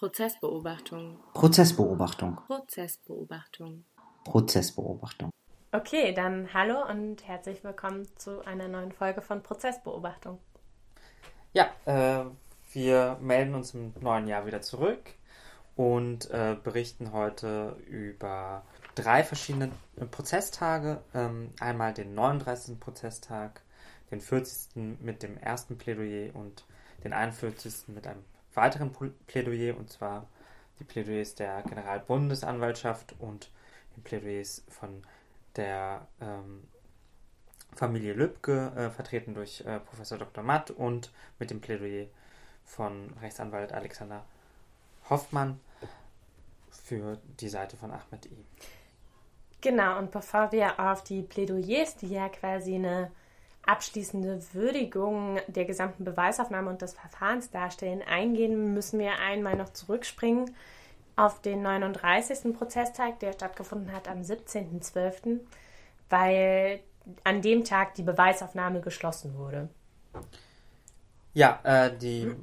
Prozessbeobachtung. Prozessbeobachtung. Prozessbeobachtung. Prozessbeobachtung. Okay, dann hallo und herzlich willkommen zu einer neuen Folge von Prozessbeobachtung. Ja, äh, wir melden uns im neuen Jahr wieder zurück und äh, berichten heute über drei verschiedene Prozesstage. Ähm, einmal den 39. Prozesstag, den 40. mit dem ersten Plädoyer und den 41. mit einem weiteren Plädoyer, und zwar die Plädoyers der Generalbundesanwaltschaft und den Plädoyers von der ähm, Familie Lübcke, äh, vertreten durch äh, Professor Dr. Matt und mit dem Plädoyer von Rechtsanwalt Alexander Hoffmann für die Seite von Ahmed I. Genau, und bevor wir auf die Plädoyers, die ja quasi eine abschließende Würdigung der gesamten Beweisaufnahme und des Verfahrens darstellen, eingehen, müssen wir einmal noch zurückspringen auf den 39. Prozesstag, der stattgefunden hat am 17.12., weil an dem Tag die Beweisaufnahme geschlossen wurde. Ja, äh, die,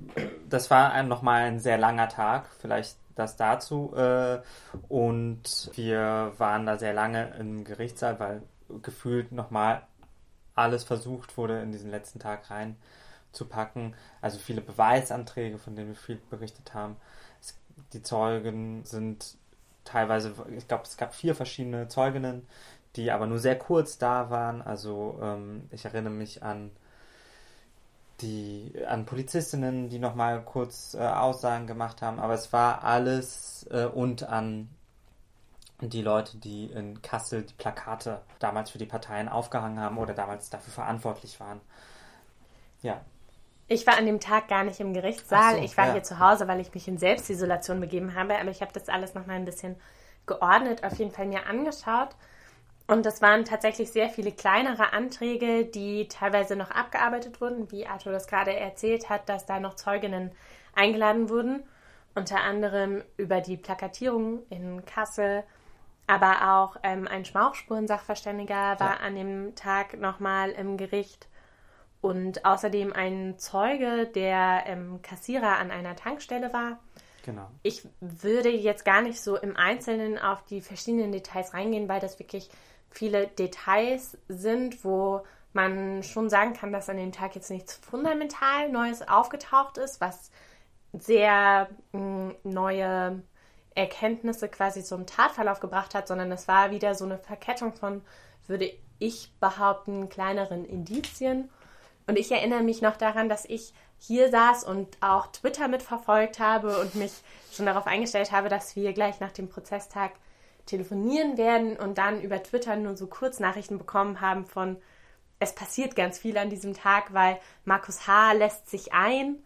das war nochmal ein sehr langer Tag, vielleicht das dazu. Äh, und wir waren da sehr lange im Gerichtssaal, weil gefühlt nochmal alles versucht wurde, in diesen letzten Tag reinzupacken. Also viele Beweisanträge, von denen wir viel berichtet haben. Es, die Zeugen sind teilweise, ich glaube, es gab vier verschiedene Zeuginnen, die aber nur sehr kurz da waren. Also ähm, ich erinnere mich an die an Polizistinnen, die nochmal kurz äh, Aussagen gemacht haben, aber es war alles äh, und an die Leute, die in Kassel die Plakate damals für die Parteien aufgehangen haben oder damals dafür verantwortlich waren. Ja. Ich war an dem Tag gar nicht im Gerichtssaal. So, ich war ja. hier zu Hause, weil ich mich in Selbstisolation begeben habe. Aber ich habe das alles nochmal ein bisschen geordnet, auf jeden Fall mir angeschaut. Und das waren tatsächlich sehr viele kleinere Anträge, die teilweise noch abgearbeitet wurden, wie Arthur das gerade erzählt hat, dass da noch Zeuginnen eingeladen wurden. Unter anderem über die Plakatierung in Kassel aber auch ähm, ein Schmauchspurensachverständiger war ja. an dem Tag nochmal im Gericht und außerdem ein Zeuge, der ähm, Kassierer an einer Tankstelle war. Genau. Ich würde jetzt gar nicht so im Einzelnen auf die verschiedenen Details reingehen, weil das wirklich viele Details sind, wo man schon sagen kann, dass an dem Tag jetzt nichts fundamental Neues aufgetaucht ist, was sehr mh, mm, neue Erkenntnisse quasi zum Tatverlauf gebracht hat, sondern es war wieder so eine Verkettung von, würde ich behaupten, kleineren Indizien. Und ich erinnere mich noch daran, dass ich hier saß und auch Twitter mitverfolgt habe und mich schon darauf eingestellt habe, dass wir gleich nach dem Prozesstag telefonieren werden und dann über Twitter nur so Kurznachrichten bekommen haben von, es passiert ganz viel an diesem Tag, weil Markus H. lässt sich ein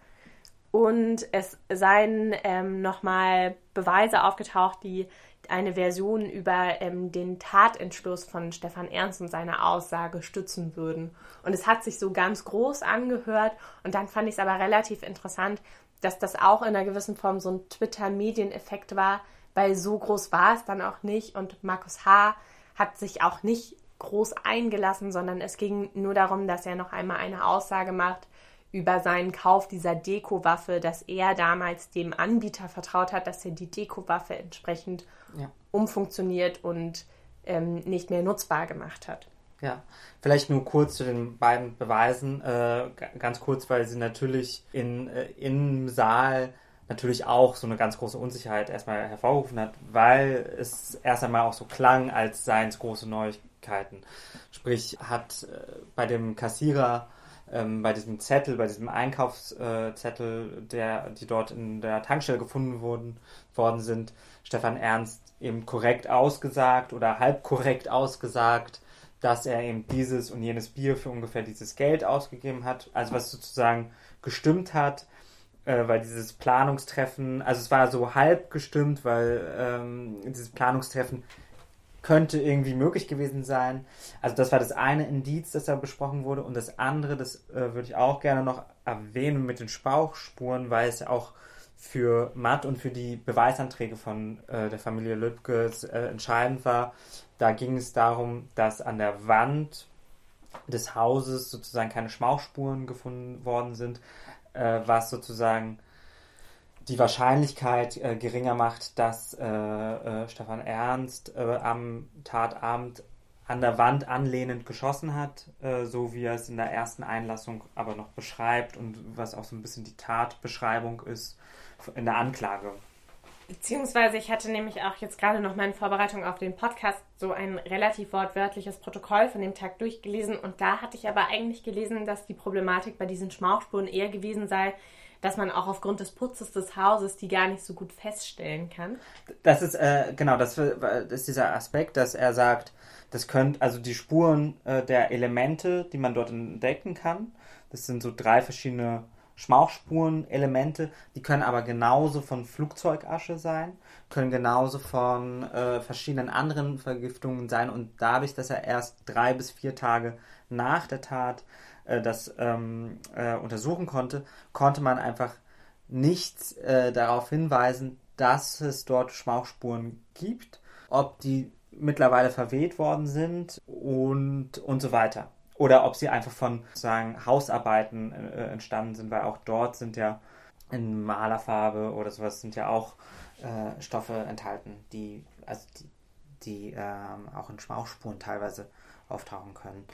und es seien ähm, nochmal Beweise aufgetaucht, die eine Version über ähm, den Tatentschluss von Stefan Ernst und seine Aussage stützen würden. Und es hat sich so ganz groß angehört und dann fand ich es aber relativ interessant, dass das auch in einer gewissen Form so ein Twitter-Medieneffekt war, weil so groß war es dann auch nicht und Markus H. hat sich auch nicht groß eingelassen, sondern es ging nur darum, dass er noch einmal eine Aussage macht, über seinen Kauf dieser Deko-Waffe, dass er damals dem Anbieter vertraut hat, dass er die Deko-Waffe entsprechend ja. umfunktioniert und ähm, nicht mehr nutzbar gemacht hat. Ja, vielleicht nur kurz zu den beiden Beweisen, äh, ganz kurz, weil sie natürlich in, äh, im Saal natürlich auch so eine ganz große Unsicherheit erstmal hervorgerufen hat, weil es erst einmal auch so klang, als seien es große Neuigkeiten. Sprich, hat äh, bei dem Kassierer ähm, bei diesem Zettel, bei diesem Einkaufszettel, der, die dort in der Tankstelle gefunden wurden, worden sind, Stefan Ernst eben korrekt ausgesagt oder halb korrekt ausgesagt, dass er eben dieses und jenes Bier für ungefähr dieses Geld ausgegeben hat. Also was sozusagen gestimmt hat, äh, weil dieses Planungstreffen, also es war so halb gestimmt, weil ähm, dieses Planungstreffen könnte irgendwie möglich gewesen sein. Also das war das eine Indiz, das da besprochen wurde. Und das andere, das äh, würde ich auch gerne noch erwähnen mit den Spauchspuren, weil es auch für Matt und für die Beweisanträge von äh, der Familie Lübcke äh, entscheidend war. Da ging es darum, dass an der Wand des Hauses sozusagen keine Schmauchspuren gefunden worden sind, äh, was sozusagen die Wahrscheinlichkeit äh, geringer macht, dass äh, äh, Stefan Ernst äh, am Tatabend an der Wand anlehnend geschossen hat, äh, so wie er es in der ersten Einlassung aber noch beschreibt und was auch so ein bisschen die Tatbeschreibung ist in der Anklage. Beziehungsweise ich hatte nämlich auch jetzt gerade noch mal in Vorbereitung auf den Podcast so ein relativ wortwörtliches Protokoll von dem Tag durchgelesen und da hatte ich aber eigentlich gelesen, dass die Problematik bei diesen Schmauchspuren eher gewesen sei, dass man auch aufgrund des Putzes des Hauses die gar nicht so gut feststellen kann. Das ist, äh, genau, das, das, ist dieser Aspekt, dass er sagt, das könnt, also die Spuren äh, der Elemente, die man dort entdecken kann, das sind so drei verschiedene Schmauchspuren-Elemente, die können aber genauso von Flugzeugasche sein, können genauso von äh, verschiedenen anderen Vergiftungen sein und dadurch, dass er erst drei bis vier Tage nach der Tat äh, das ähm, äh, untersuchen konnte, konnte man einfach nichts äh, darauf hinweisen, dass es dort Schmauchspuren gibt, ob die mittlerweile verweht worden sind und, und so weiter. Oder ob sie einfach von sagen, Hausarbeiten äh, entstanden sind, weil auch dort sind ja in Malerfarbe oder sowas sind ja auch äh, Stoffe enthalten, die, also die, die ähm, auch in Schmauchspuren teilweise auftauchen können.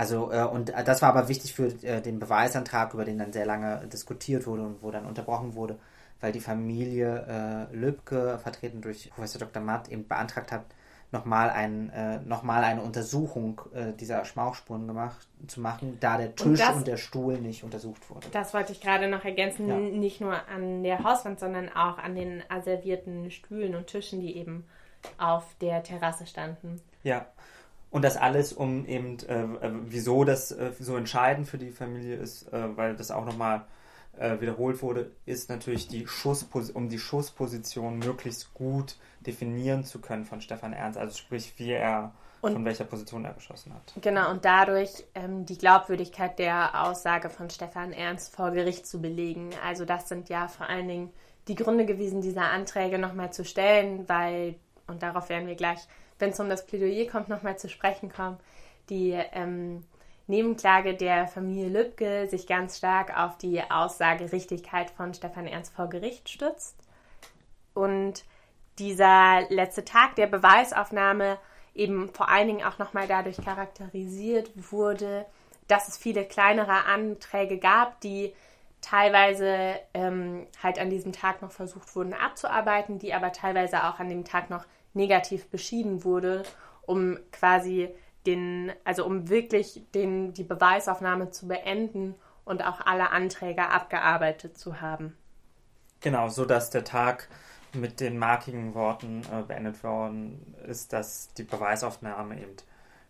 Also, äh, und das war aber wichtig für äh, den Beweisantrag, über den dann sehr lange diskutiert wurde und wo dann unterbrochen wurde, weil die Familie äh, Lübcke, vertreten durch Professor Dr. Matt, eben beantragt hat, nochmal ein, äh, noch eine Untersuchung äh, dieser Schmauchspuren gemacht, zu machen, da der Tisch und, das, und, der Stuhl nicht untersucht wurde. Das wollte ich gerade noch ergänzen, ja. nicht nur an der Hauswand, sondern auch an den asservierten Stühlen und Tischen, die eben auf der Terrasse standen. Ja. Und das alles, um eben, äh, äh wieso das äh, so entscheidend für die Familie ist, äh, weil das auch nochmal äh, wiederholt wurde, ist natürlich die Schusspos um die Schussposition möglichst gut definieren zu können von Stefan Ernst, also sprich, wie er und, von welcher Position er geschossen hat. Genau, und dadurch ähm, die Glaubwürdigkeit der Aussage von Stefan Ernst vor Gericht zu belegen. Also das sind ja vor allen Dingen die Gründe gewesen, diese Anträge nochmal zu stellen, weil, und darauf werden wir gleich, wenn es um das Plädoyer kommt, nochmal zu sprechen kommen, die ähm, Nebenklage der Familie Lübcke sich ganz stark auf die Aussagerichtigkeit von Stefan Ernst vor Gericht stützt. Und dieser letzte Tag der Beweisaufnahme eben vor allen Dingen auch nochmal dadurch charakterisiert wurde, dass es viele kleinere Anträge gab, die teilweise ähm, halt an diesem Tag noch versucht wurden abzuarbeiten, die aber teilweise auch an dem Tag noch negativ beschieden wurde, um quasi den, also um wirklich den, die Beweisaufnahme zu beenden und auch alle Anträge abgearbeitet zu haben. Genau, so dass der Tag mit den markigen Worten äh, beendet worden ist, dass die Beweisaufnahme eben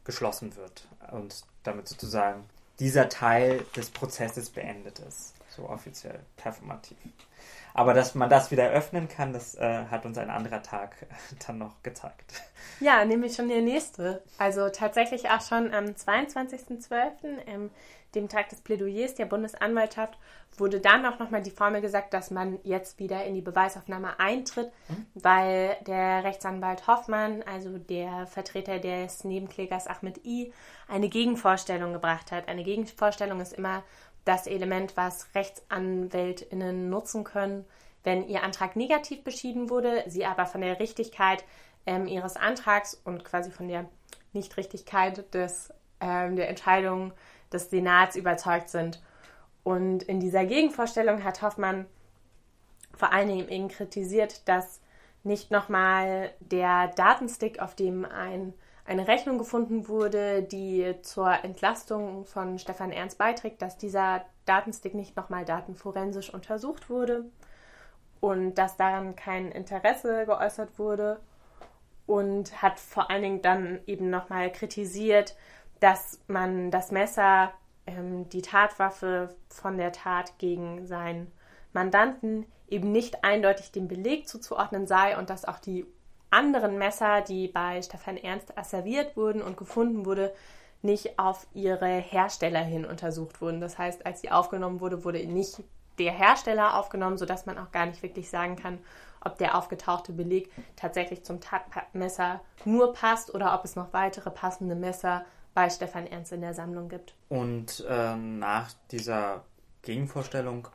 geschlossen wird und damit sozusagen dieser Teil des Prozesses beendet ist, so offiziell performativ. Aber dass man das wieder öffnen kann, das äh, hat uns ein anderer Tag dann noch gezeigt. Ja, nämlich schon der nächste. Also tatsächlich auch schon am 22.12., ähm, dem Tag des Plädoyers der Bundesanwaltschaft, wurde dann auch nochmal die Formel gesagt, dass man jetzt wieder in die Beweisaufnahme eintritt, mhm. weil der Rechtsanwalt Hoffmann, also der Vertreter des Nebenklägers Ahmed I, eine Gegenvorstellung gebracht hat. Eine Gegenvorstellung ist immer das Element, was RechtsanwältInnen nutzen können, wenn ihr Antrag negativ beschieden wurde, sie aber von der Richtigkeit ähm, ihres Antrags und quasi von der Nichtrichtigkeit des, ähm, der Entscheidung des Senats überzeugt sind. Und in dieser Gegenvorstellung hat Hoffmann vor allen Dingen eben kritisiert, dass nicht nochmal der Datenstick, auf dem ein eine Rechnung gefunden wurde, die zur Entlastung von Stefan Ernst beiträgt, dass dieser Datenstick nicht nochmal datenforensisch untersucht wurde und dass daran kein Interesse geäußert wurde und hat vor allen Dingen dann eben nochmal kritisiert, dass man das Messer, ähm, die Tatwaffe von der Tat gegen seinen Mandanten eben nicht eindeutig dem Beleg zuzuordnen sei und dass auch die anderen Messer, die bei Stefan Ernst asserviert wurden und gefunden wurde, nicht auf ihre Hersteller hin untersucht wurden. Das heißt, als sie aufgenommen wurde, wurde nicht der Hersteller aufgenommen, sodass man auch gar nicht wirklich sagen kann, ob der aufgetauchte Beleg tatsächlich zum Tatmesser nur passt oder ob es noch weitere passende Messer bei Stefan Ernst in der Sammlung gibt. Und äh, nach dieser Gegenvorstellung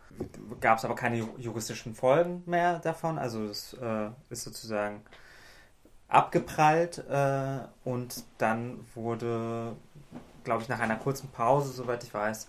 gab es aber keine juristischen Folgen mehr davon. Also es äh, ist sozusagen abgeprallt äh, und dann wurde, glaube ich, nach einer kurzen Pause, soweit ich weiß,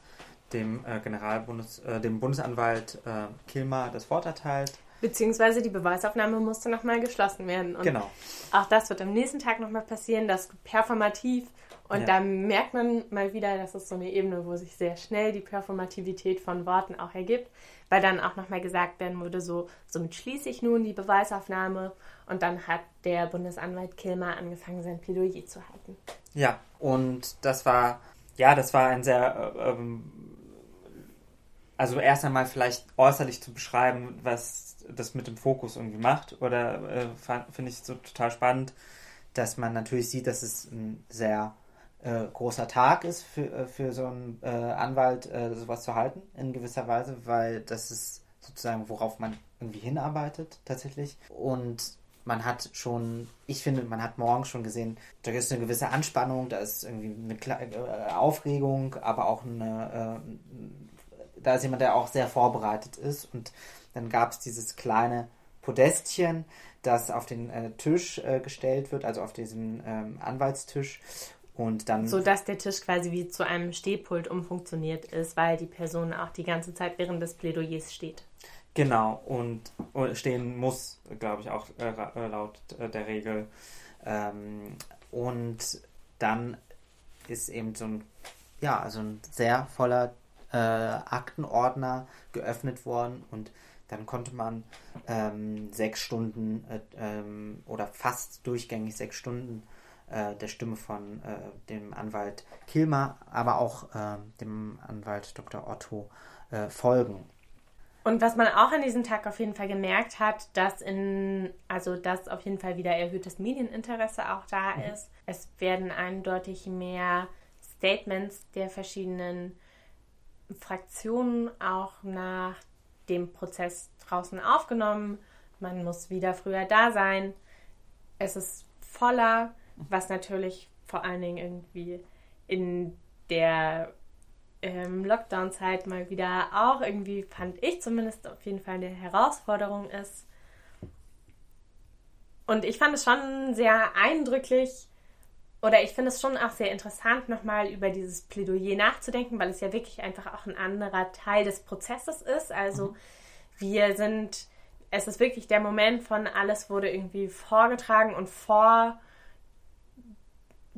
dem äh, Generalbundes, äh, dem Bundesanwalt äh, Kilmer das Wort erteilt. Beziehungsweise die Beweisaufnahme musste nochmal geschlossen werden. Und genau. Auch das wird am nächsten Tag nochmal passieren, das performativ. Und ja. da merkt man mal wieder, das ist so eine Ebene, wo sich sehr schnell die Performativität von Worten auch ergibt, weil dann auch nochmal gesagt werden würde, so, somit schließe ich nun die Beweisaufnahme. Und dann hat der Bundesanwalt Kilmer angefangen, sein Plädoyer zu halten. Ja, und das war, ja, das war ein sehr äh, ähm, also erst einmal vielleicht äußerlich zu beschreiben, was das mit dem Fokus irgendwie macht. Oder äh, finde ich so total spannend, dass man natürlich sieht, dass es ein sehr äh, großer Tag ist für, äh, für so einen äh, Anwalt, äh, sowas zu halten, in gewisser Weise, weil das ist sozusagen, worauf man irgendwie hinarbeitet tatsächlich. Und man hat schon, ich finde, man hat morgen schon gesehen, da ist eine gewisse Anspannung, da ist irgendwie eine äh, Aufregung, aber auch eine, da ist jemand, der auch sehr vorbereitet ist. Und dann gab es dieses kleine Podestchen, das auf den äh, Tisch äh, gestellt wird, also auf diesen ähm, Anwaltstisch. Und dann. So dass der Tisch quasi wie zu einem Stehpult umfunktioniert ist, weil die Person auch die ganze Zeit während des Plädoyers steht. Genau, und, und stehen muss, glaube ich, auch äh, äh laut äh, der Regel. Ähm, und dann ist eben so ein, ja, also ein sehr voller äh, Aktenordner geöffnet worden und dann konnte man ähm, sechs Stunden äh, ähm, oder fast durchgängig sechs Stunden äh, der Stimme von äh, dem Anwalt Kilmer, aber auch ähm, dem Anwalt Dr. Otto äh, folgen. Und was man auch an diesem Tag auf jeden Fall gemerkt hat, dass in, also dass auf jeden Fall wieder erhöhtes Medieninteresse auch da mhm. ist. Es werden eindeutig mehr Statements der verschiedenen Fraktionen auch nach dem Prozess draußen aufgenommen. Man muss wieder früher da sein. Es ist voller, was natürlich vor allen Dingen irgendwie in der ähm, Lockdown-Zeit mal wieder auch irgendwie, fand ich zumindest auf jeden Fall eine Herausforderung ist. Und ich fand es schon sehr eindrücklich, oder ich finde es schon auch sehr interessant, nochmal über dieses Plädoyer nachzudenken, weil es ja wirklich einfach auch ein anderer Teil des Prozesses ist. Also mhm. wir sind, es ist wirklich der Moment von alles wurde irgendwie vorgetragen und vor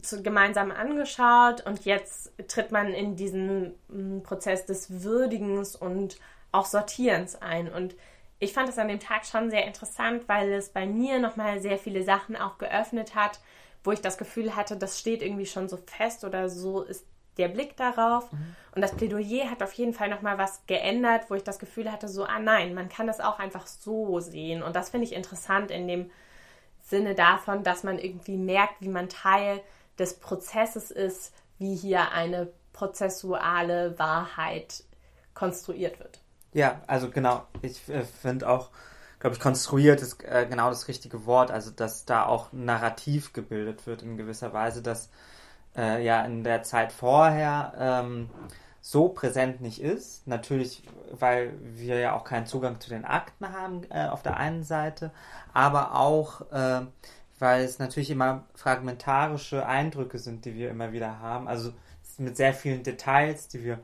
zu, gemeinsam angeschaut und jetzt tritt man in diesen mm, Prozess des Würdigens und auch Sortierens ein. Und ich fand es an dem Tag schon sehr interessant, weil es bei mir nochmal sehr viele Sachen auch geöffnet hat, wo ich das Gefühl hatte, das steht irgendwie schon so fest oder so ist der Blick darauf. Mhm. Und das Plädoyer hat auf jeden Fall nochmal was geändert, wo ich das Gefühl hatte, so, ah nein, man kann das auch einfach so sehen. Und das finde ich interessant in dem Sinne davon, dass man irgendwie merkt, wie man Teil des Prozesses ist, wie hier eine prozessuale Wahrheit konstruiert wird. Ja, also genau. Ich äh, finde auch, glaube ich, konstruiert ist äh, genau das richtige Wort. Also, dass da auch Narrativ gebildet wird in gewisser Weise, dass äh, ja in der Zeit vorher ähm, so präsent nicht ist. Natürlich, weil wir ja auch keinen Zugang zu den Akten haben äh, auf der einen Seite, aber auch, äh, weil es natürlich immer fragmentarische Eindrücke sind, die wir immer wieder haben. Also mit sehr vielen Details, die wir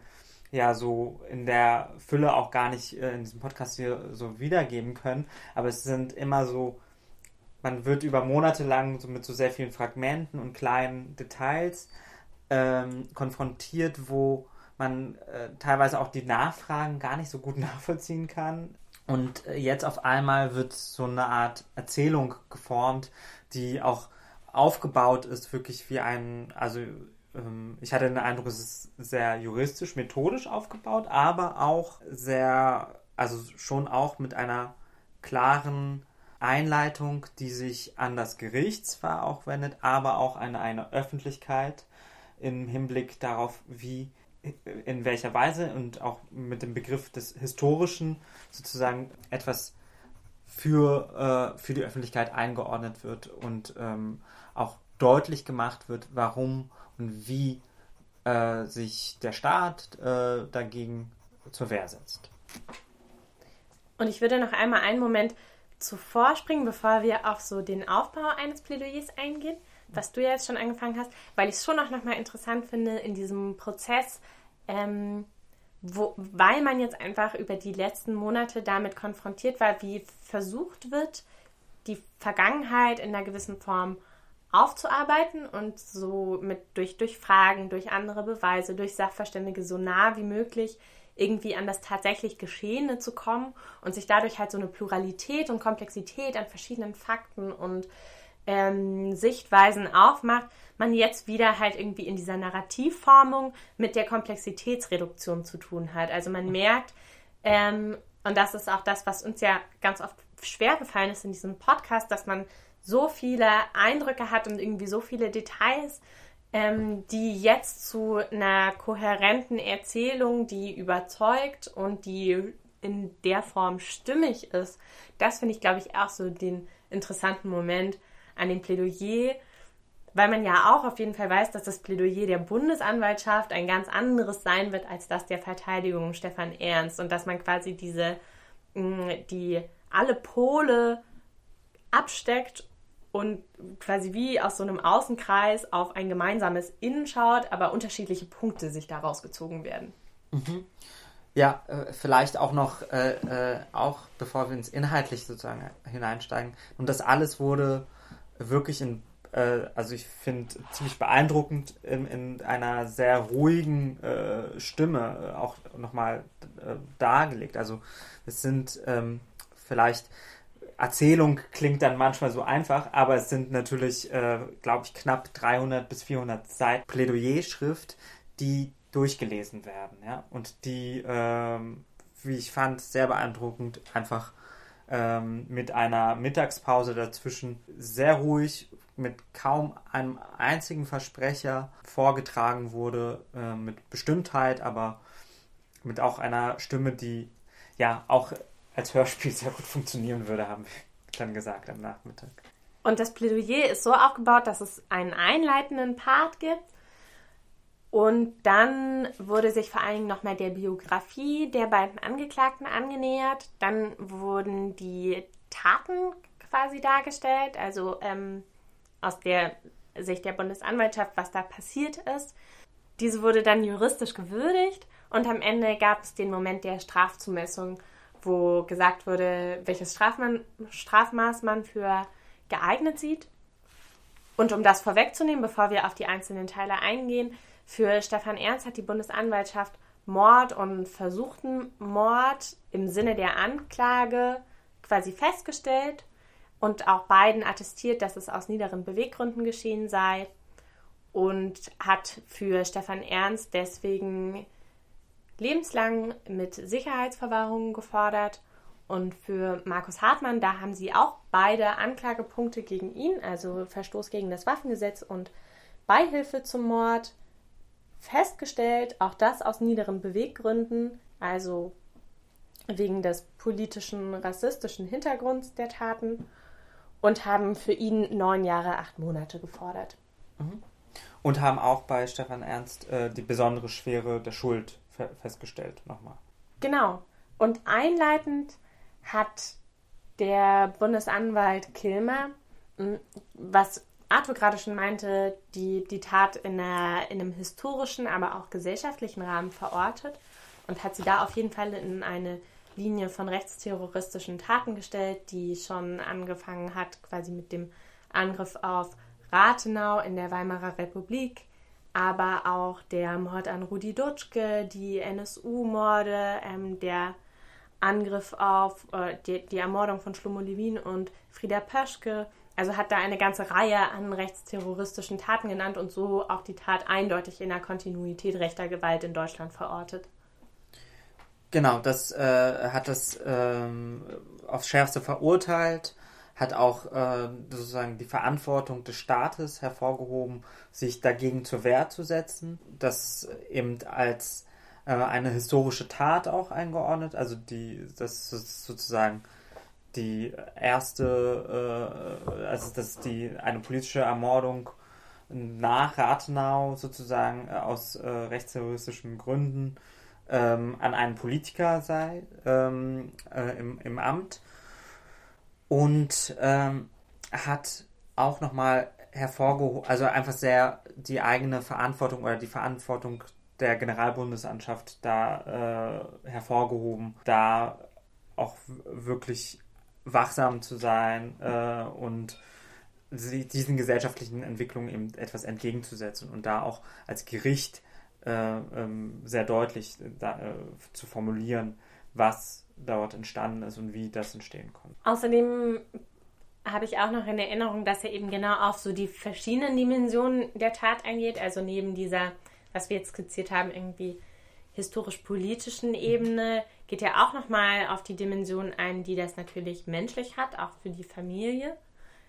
ja so in der Fülle auch gar nicht äh, in diesem Podcast hier so wiedergeben können. Aber es sind immer so, man wird über Monate lang so mit so sehr vielen Fragmenten und kleinen Details ähm, konfrontiert, wo man äh, teilweise auch die Nachfragen gar nicht so gut nachvollziehen kann. Und äh, jetzt auf einmal wird so eine Art Erzählung geformt, die auch aufgebaut ist, wirklich wie ein, also ich hatte den Eindruck, es ist sehr juristisch, methodisch aufgebaut, aber auch sehr, also schon auch mit einer klaren Einleitung, die sich an das Gericht zwar auch wendet, aber auch an eine Öffentlichkeit im Hinblick darauf, wie in welcher Weise und auch mit dem Begriff des Historischen sozusagen etwas für, äh, für die Öffentlichkeit eingeordnet wird und ähm, auch deutlich gemacht wird, warum und wie äh, sich der Staat äh, dagegen zur Wehr setzt. Und ich würde noch einmal einen Moment zuvor springen, bevor wir auf so den Aufbau eines Plädoyers eingehen, was du ja jetzt schon angefangen hast, weil ich es schon auch nochmal interessant finde in diesem Prozess, ähm, wo, weil man jetzt einfach über die letzten Monate damit konfrontiert war, wie versucht wird, die Vergangenheit in einer gewissen Form aufzuarbeiten und so mit durch, durch Fragen, durch andere Beweise, durch Sachverständige so nah wie möglich irgendwie an das tatsächlich Geschehene zu kommen und sich dadurch halt so eine Pluralität und Komplexität an verschiedenen Fakten und ähm, Sichtweisen aufmacht, man jetzt wieder halt irgendwie in dieser Narrativformung mit der Komplexitätsreduktion zu tun hat. Also man merkt, ähm, und das ist auch das, was uns ja ganz oft schwer gefallen ist in diesem Podcast, dass man so viele Eindrücke hat und irgendwie so viele Details, ähm, die jetzt zu einer kohärenten Erzählung, die überzeugt und die in der Form stimmig ist. Das finde ich, glaube ich, auch so den interessanten Moment an dem Plädoyer, weil man ja auch auf jeden Fall weiß, dass das Plädoyer der Bundesanwaltschaft ein ganz anderes sein wird als das der Verteidigung Stefan Ernst und dass man quasi diese, mm, die alle Pole absteckt und quasi wie aus so einem Außenkreis auf ein gemeinsames Innen schaut, aber unterschiedliche Punkte sich daraus gezogen werden. Mhm. Ja, äh, vielleicht auch noch, äh, äh, auch bevor wir ins Inhaltliche sozusagen hineinsteigen. Und das alles wurde wirklich in, äh, also ich finde ziemlich beeindruckend in, in einer sehr ruhigen äh, Stimme äh, auch nochmal dargelegt. Also es sind ähm, vielleicht Erzählung klingt dann manchmal so einfach, aber es sind natürlich, äh, glaube ich, knapp 300 bis 400 Seiten Plädoyer-Schrift, die durchgelesen werden, ja, und die, ähm, wie ich fand, sehr beeindruckend einfach ähm, mit einer Mittagspause dazwischen sehr ruhig, mit kaum einem einzigen Versprecher vorgetragen wurde, äh, mit Bestimmtheit, aber mit auch einer Stimme, die ja auch als Hörspiel sehr gut funktionieren würde, haben wir dann gesagt am Nachmittag. Und das Plädoyer ist so aufgebaut, dass es einen einleitenden Part gibt. Und dann wurde sich vor allen Dingen nochmal der Biografie der beiden Angeklagten angenähert. Dann wurden die Taten quasi dargestellt, also ähm, aus der Sicht der Bundesanwaltschaft, was da passiert ist. Diese wurde dann juristisch gewürdigt und am Ende gab es den Moment der Strafzumessung wo gesagt wurde, welches Strafman Strafmaß man für geeignet sieht. Und um das vorwegzunehmen, bevor wir auf die einzelnen Teile eingehen, für Stefan Ernst hat die Bundesanwaltschaft Mord und versuchten Mord im Sinne der Anklage quasi festgestellt und auch beiden attestiert, dass es aus niederen Beweggründen geschehen sei und hat für Stefan Ernst deswegen lebenslang mit Sicherheitsverwahrungen gefordert. Und für Markus Hartmann, da haben sie auch beide Anklagepunkte gegen ihn, also Verstoß gegen das Waffengesetz und Beihilfe zum Mord, festgestellt. Auch das aus niederen Beweggründen, also wegen des politischen, rassistischen Hintergrunds der Taten und haben für ihn neun Jahre, acht Monate gefordert. Mhm. Und haben auch bei Stefan Ernst äh, die besondere Schwere der Schuld festgestellt nochmal. Genau. Und einleitend hat der Bundesanwalt Kilmer, hm, was Arthur gerade schon meinte, die, die Tat in, einer, in einem historischen, aber auch gesellschaftlichen Rahmen verortet und hat sie da auf jeden Fall in eine Linie von rechtsterroristischen Taten gestellt, die schon angefangen hat, quasi mit dem Angriff auf Rathenau in der Weimarer Republik, aber auch der Mord an Rudi Dutschke, die NSU-Morde, ähm, der Angriff auf äh, die, die, Ermordung von Schlomo Levin und Frieda Pöschke. Also hat da eine ganze Reihe an rechtsterroristischen Taten genannt und so auch die Tat eindeutig in der Kontinuität rechter Gewalt in Deutschland verortet. Genau, das äh, hat das ähm, aufs Schärfste verurteilt hat auch äh, sozusagen die Verantwortung des Staates hervorgehoben, sich dagegen zur Wehr zu setzen. Das eben als äh, eine historische Tat auch eingeordnet. Also die, das ist sozusagen die erste, äh, also das ist die eine politische Ermordung nach Rathenau sozusagen äh, aus äh, rechtsterroristischen Gründen ähm, an einen Politiker sei ähm, äh, im, im Amt und ähm, hat auch nochmal hervorgehoben, also einfach sehr die eigene Verantwortung oder die Verantwortung der Generalbundesanschaft da äh, hervorgehoben, da auch wirklich wachsam zu sein äh, und diesen gesellschaftlichen Entwicklungen eben etwas entgegenzusetzen und da auch als Gericht äh, ähm, sehr deutlich da, äh, zu formulieren, was dort entstanden ist und wie das entstehen konnte. Außerdem habe ich auch noch in Erinnerung, dass er eben genau auf so die verschiedenen Dimensionen der Tat eingeht, also neben dieser, was wir jetzt skizziert haben, irgendwie historisch-politischen Ebene, geht er auch nochmal auf die Dimension ein, die das natürlich menschlich hat, auch für die Familie,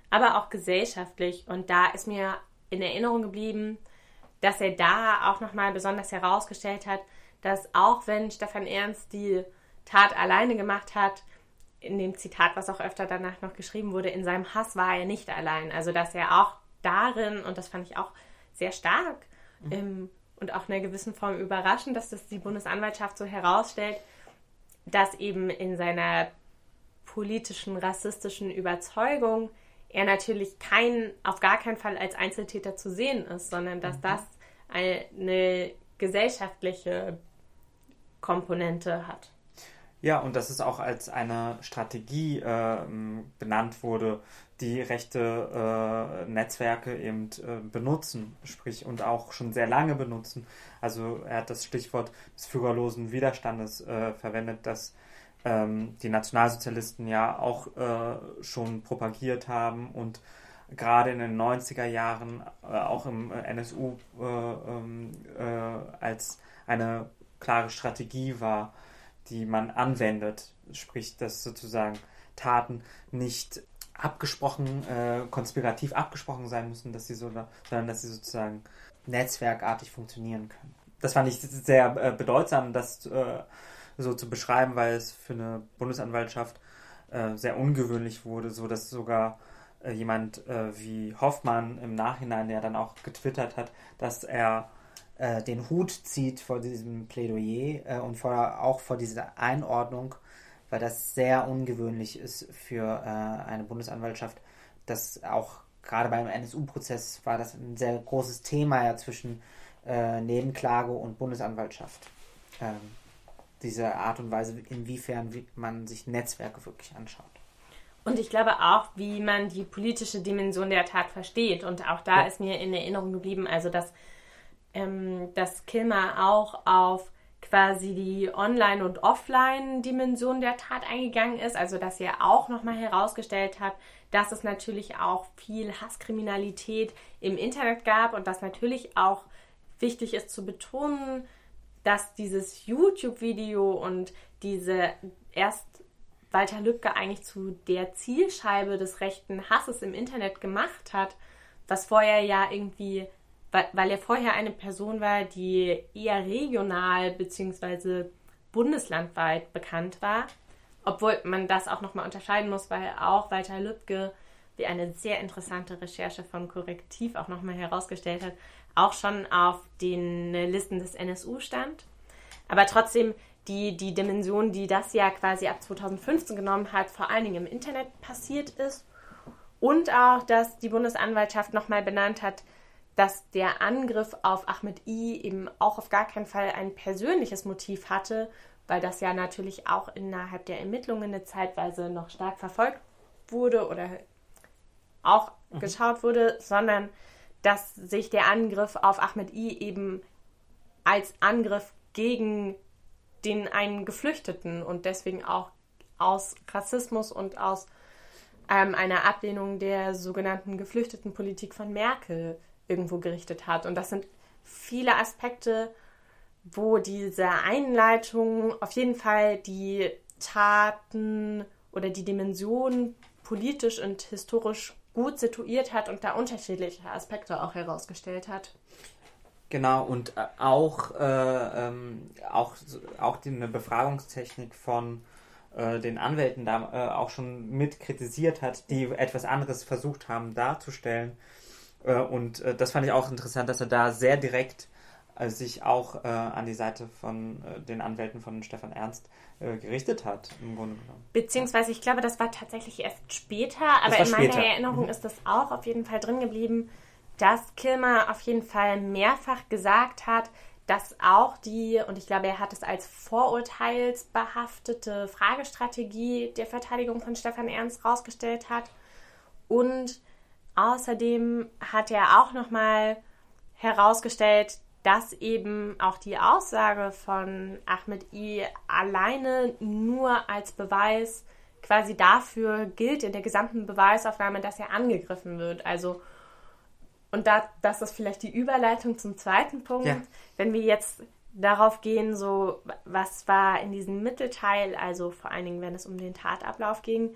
aber auch gesellschaftlich. Und da ist mir in Erinnerung geblieben, dass er da auch nochmal besonders herausgestellt hat, dass auch wenn Stefan Ernst die Tat alleine gemacht hat, in dem Zitat, was auch öfter danach noch geschrieben wurde, in seinem Hass war er nicht allein. Also dass er auch darin, und das fand ich auch sehr stark mhm. ähm, und auch in einer gewissen Form überraschend, dass das die Bundesanwaltschaft so herausstellt, dass eben in seiner politischen, rassistischen Überzeugung er natürlich kein, auf gar keinen Fall als Einzeltäter zu sehen ist, sondern dass mhm. das eine gesellschaftliche Komponente hat. Ja, und dass es auch als eine Strategie äh, benannt wurde, die rechte äh, Netzwerke eben äh, benutzen, sprich und auch schon sehr lange benutzen. Also er hat das Stichwort des führerlosen Widerstandes äh, verwendet, das ähm, die Nationalsozialisten ja auch äh, schon propagiert haben und gerade in den 90er Jahren äh, auch im NSU ähm, als eine klare Strategie war die man anwendet. Sprich, dass sozusagen Taten nicht abgesprochen, äh, konspirativ abgesprochen sein müssen, dass sie so, sondern dass sie sozusagen netzwerkartig funktionieren können. Das fand ich sehr äh, bedeutsam, das äh, so zu beschreiben, weil es für eine Bundesanwaltschaft äh, sehr ungewöhnlich wurde, so dass sogar äh, jemand äh, wie Hoffmann im Nachhinein, der dann auch getwittert hat, dass er äh, den Hut zieht vor diesem Plädoyer äh, und vor, auch vor dieser Einordnung, weil das sehr ungewöhnlich ist für äh, eine Bundesanwaltschaft, dass auch gerade beim NSU-Prozess war das ein sehr großes Thema ja zwischen äh, Nebenklage und Bundesanwaltschaft. Ähm, diese Art und Weise, inwiefern man sich Netzwerke wirklich anschaut. Und ich glaube auch, wie man die politische Dimension der Tat versteht. Und auch da ja. ist mir in Erinnerung geblieben, also dass ähm, dass Kilmer auch auf quasi die Online- und Offline-Dimension der Tat eingegangen ist. Also dass er auch nochmal herausgestellt hat, dass es natürlich auch viel Hasskriminalität im Internet gab und dass natürlich auch wichtig ist zu betonen, dass dieses YouTube-Video und diese erst Walter Lübcke eigentlich zu der Zielscheibe des rechten Hasses im Internet gemacht hat, was vorher ja irgendwie weil, er vorher eine Person war, die eher regional bzw. bundeslandweit bekannt war. Obwohl man das auch nochmal unterscheiden muss, weil auch Walter Lübcke, wie eine sehr interessante Recherche von Korrektiv auch nochmal herausgestellt hat, auch schon auf den Listen des NSU stand. Aber trotzdem die, die Dimension, die das ja quasi ab 2015 genommen hat, vor allen Dingen im Internet passiert ist. Und auch, dass die Bundesanwaltschaft nochmal benannt hat, dass der Angriff auf Ahmed I eben auch auf gar keinen Fall ein persönliches Motiv hatte, weil das ja natürlich auch innerhalb der Ermittlungen eine Zeitweise noch stark verfolgt wurde oder auch mhm. geschaut wurde, sondern dass sich der Angriff auf Ahmed I eben als Angriff gegen den einen Geflüchteten und deswegen auch aus Rassismus und aus ähm, einer Ablehnung der sogenannten Geflüchtetenpolitik von Merkel irgendwo gerichtet hat. Und das sind viele Aspekte, wo diese Einleitung auf jeden Fall die Taten oder die Dimensionen politisch und historisch gut situiert hat und da unterschiedliche Aspekte auch herausgestellt hat. Genau, und äh, auch, äh, ähm, auch, auch die, eine Befragungstechnik von äh, den Anwälten da äh, auch schon mit kritisiert hat, die etwas anderes versucht haben darzustellen. Äh, und äh, das fand ich auch interessant, dass er da sehr direkt äh, sich auch äh, an die Seite von äh, den Anwälten von Stefan Ernst äh, gerichtet hat, im Grunde genommen. Beziehungsweise, ich glaube, das war tatsächlich erst später, aber in später. meiner Erinnerung Mhm. ist das auch auf jeden Fall drin geblieben, dass Kilmer auf jeden Fall mehrfach gesagt hat, dass auch die, und ich glaube, er hat es als vorurteilsbehaftete Fragestrategie der Verteidigung von Stefan Ernst rausgestellt hat. Und außerdem hat er auch nochmal herausgestellt, dass eben auch die Aussage von Ahmed I alleine nur als Beweis quasi dafür gilt in der gesamten Beweisaufnahme, dass er angegriffen wird. Also und da, das ist vielleicht die Überleitung zum zweiten Punkt. Ja. Wenn wir jetzt darauf gehen, so was war in diesem Mittelteil, also vor allen Dingen, wenn es um den Tatablauf ging,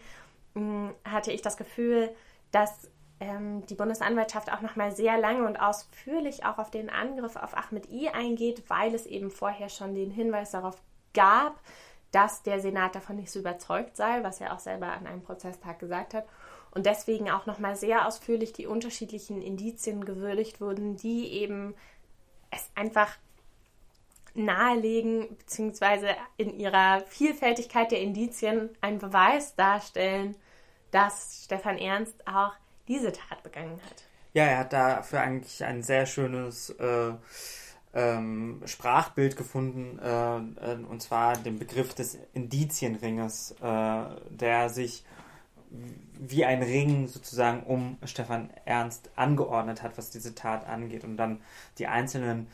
mh, hatte ich das Gefühl, dass ähm, die Bundesanwaltschaft auch nochmal sehr lange und ausführlich auch auf den Angriff auf Ahmed I eingeht, weil es eben vorher schon den Hinweis darauf gab, dass der Senat davon nicht so überzeugt sei, was er auch selber an einem Prozesstag gesagt hat. Und deswegen auch nochmal sehr ausführlich die unterschiedlichen Indizien gewürdigt wurden, die eben es einfach nahelegen, beziehungsweise in ihrer Vielfältigkeit der Indizien einen Beweis darstellen, dass Stefan Ernst auch diese Tat begangen hat. Ja, er hat dafür eigentlich ein sehr schönes äh, ähm, Sprachbild gefunden, äh, äh, und zwar den Begriff des Indizienringes, äh, der sich wie ein Ring sozusagen um Stefan Ernst angeordnet hat, was diese Tat angeht und dann die einzelnen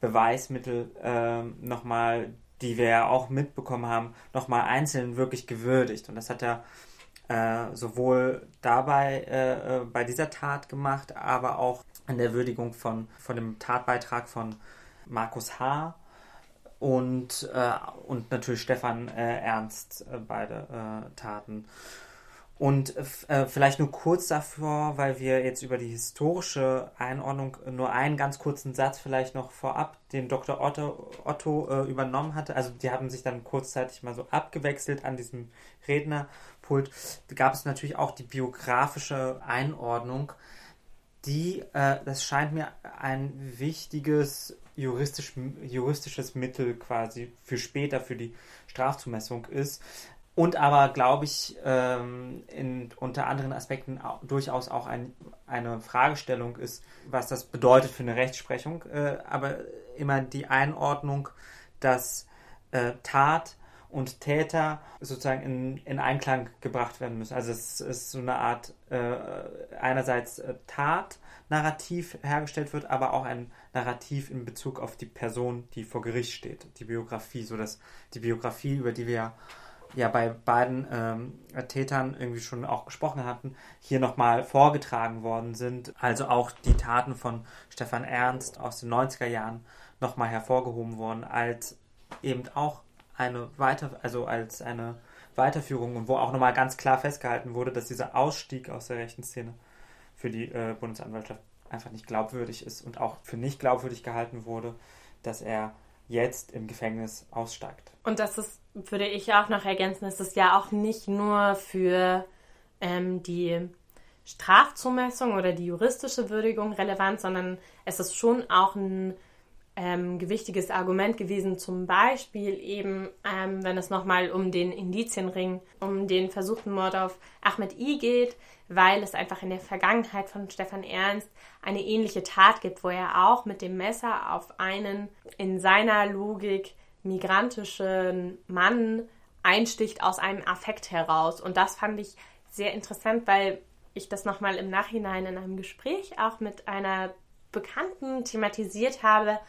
Beweismittel äh, nochmal, die wir ja auch mitbekommen haben, nochmal einzeln wirklich gewürdigt. Und das hat er äh, sowohl dabei äh, äh, bei dieser Tat gemacht, aber auch in der Würdigung von, von dem Tatbeitrag von Markus H. und, äh, und natürlich Stefan Ernst, beide Taten. Und äh, vielleicht nur kurz davor, weil wir jetzt über die historische Einordnung nur einen ganz kurzen Satz vielleicht noch vorab, den Dr. Otto, Otto äh, übernommen hatte. Also die haben sich dann kurzzeitig mal so abgewechselt an diesem Rednerpult. Da gab es natürlich auch die biografische Einordnung, die, äh, das scheint mir ein wichtiges juristisch, juristisches Mittel quasi für später, für die Strafzumessung ist. Und aber, glaube ich, ähm, in, unter anderen Aspekten au- durchaus auch ein, eine Fragestellung ist, was das bedeutet für eine Rechtsprechung. Äh, aber immer die Einordnung, dass äh, Tat und Täter sozusagen in, in Einklang gebracht werden müssen. Also es ist so eine Art, äh, einerseits äh, Tat-Narrativ hergestellt wird, aber auch ein Narrativ in Bezug auf die Person, die vor Gericht steht, die Biografie, sodass die Biografie, über die wir ja ja bei beiden ähm, Tätern irgendwie schon auch gesprochen hatten, hier nochmal vorgetragen worden sind. Also auch die Taten von Stefan Ernst aus den 90er Jahren nochmal hervorgehoben worden als eben auch eine weiter, also als eine Weiterführung und wo auch nochmal ganz klar festgehalten wurde, dass dieser Ausstieg aus der rechten Szene für die äh, Bundesanwaltschaft einfach nicht glaubwürdig ist und auch für nicht glaubwürdig gehalten wurde, dass er jetzt im Gefängnis aussteigt. Und das ist, würde ich auch noch ergänzen, ist es ja auch nicht nur für ähm, die Strafzumessung oder die juristische Würdigung relevant, sondern es ist schon auch ein ähm, gewichtiges Argument gewesen, zum Beispiel eben, ähm, wenn es nochmal um den Indizienring, um den versuchten Mord auf Ahmed I geht, weil es einfach in der Vergangenheit von Stefan Ernst eine ähnliche Tat gibt, wo er auch mit dem Messer auf einen in seiner Logik migrantischen Mann einsticht aus einem Affekt heraus. Und das fand ich sehr interessant, weil ich das nochmal im Nachhinein in einem Gespräch auch mit einer Bekannten thematisiert habe,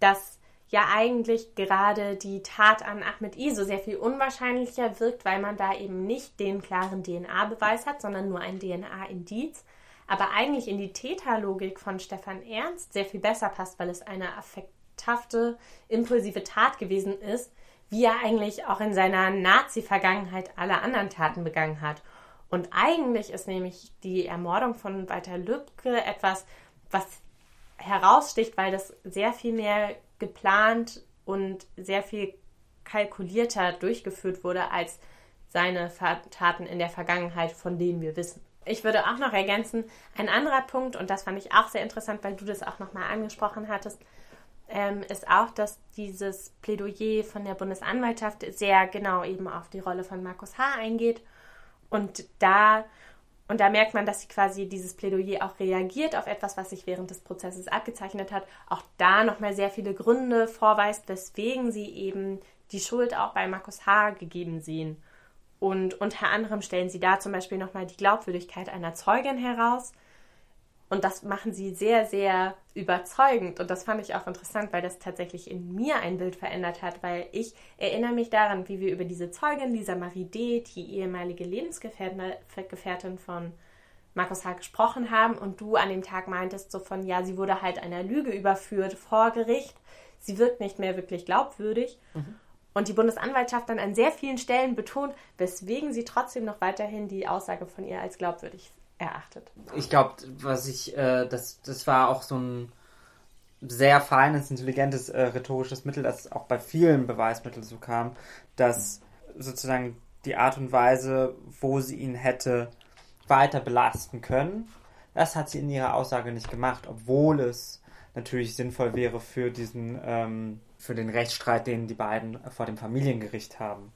dass ja eigentlich gerade die Tat an Ahmed I so sehr viel unwahrscheinlicher wirkt, weil man da eben nicht den klaren DNA-Beweis hat, sondern nur ein DNA-Indiz. Aber eigentlich in die Täterlogik von Stefan Ernst sehr viel besser passt, weil es eine affekthafte, impulsive Tat gewesen ist, wie er eigentlich auch in seiner Nazi-Vergangenheit alle anderen Taten begangen hat. Und eigentlich ist nämlich die Ermordung von Walter Lübcke etwas, was heraussticht, weil das sehr viel mehr geplant und sehr viel kalkulierter durchgeführt wurde als seine Taten in der Vergangenheit, von denen wir wissen. Ich würde auch noch ergänzen, ein anderer Punkt, und das fand ich auch sehr interessant, weil du das auch nochmal angesprochen hattest, ähm, ist auch, dass dieses Plädoyer von der Bundesanwaltschaft sehr genau eben auf die Rolle von Markus H. eingeht. Und da, und da merkt man, dass sie quasi dieses Plädoyer auch reagiert auf etwas, was sich während des Prozesses abgezeichnet hat. Auch da nochmal sehr viele Gründe vorweist, weswegen sie eben die Schuld auch bei Markus H. gegeben sehen. Und unter anderem stellen sie da zum Beispiel nochmal die Glaubwürdigkeit einer Zeugin heraus. Und das machen sie sehr, sehr überzeugend. Und das fand ich auch interessant, weil das tatsächlich in mir ein Bild verändert hat, weil ich erinnere mich daran, wie wir über diese Zeugin, Lisa Marie D., die ehemalige Lebensgefährtin von Markus H. gesprochen haben und du an dem Tag meintest so von, ja, sie wurde halt einer Lüge überführt vor Gericht. Sie wirkt nicht mehr wirklich glaubwürdig. Mhm. Und die Bundesanwaltschaft dann an sehr vielen Stellen betont, weswegen sie trotzdem noch weiterhin die Aussage von ihr als glaubwürdig erachtet. Ich glaube, was ich, äh, das, das war auch so ein sehr feines, intelligentes äh, rhetorisches Mittel, das auch bei vielen Beweismitteln so kam, dass sozusagen die Art und Weise, wo sie ihn hätte weiter belasten können, das hat sie in ihrer Aussage nicht gemacht, obwohl es natürlich sinnvoll wäre für diesen ähm, für den Rechtsstreit, den die beiden vor dem Familiengericht haben.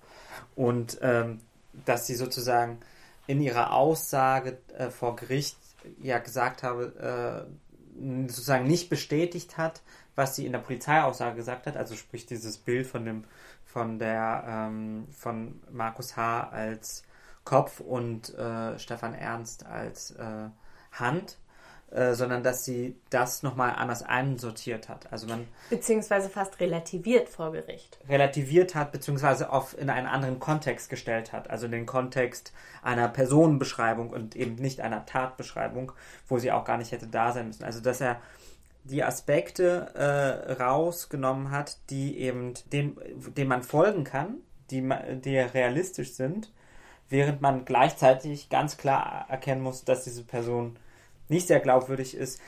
Und ähm, dass sie sozusagen in ihrer Aussage äh, vor Gericht ja gesagt habe, äh, sozusagen nicht bestätigt hat, was sie in der Polizeiaussage gesagt hat, also sprich dieses Bild von dem von der ähm, von Markus H. als Kopf und äh, Stefan Ernst als äh, Hand äh, sondern dass sie das nochmal anders einsortiert hat. Also man beziehungsweise fast relativiert vor Gericht. Relativiert hat, beziehungsweise auf in einen anderen Kontext gestellt hat. Also in den Kontext einer Personenbeschreibung und eben nicht einer Tatbeschreibung, wo sie auch gar nicht hätte da sein müssen. Also dass er die Aspekte äh, rausgenommen hat, die eben dem, dem man folgen kann, die, die realistisch sind, während man gleichzeitig ganz klar erkennen muss, dass diese Person nicht sehr glaubwürdig ist,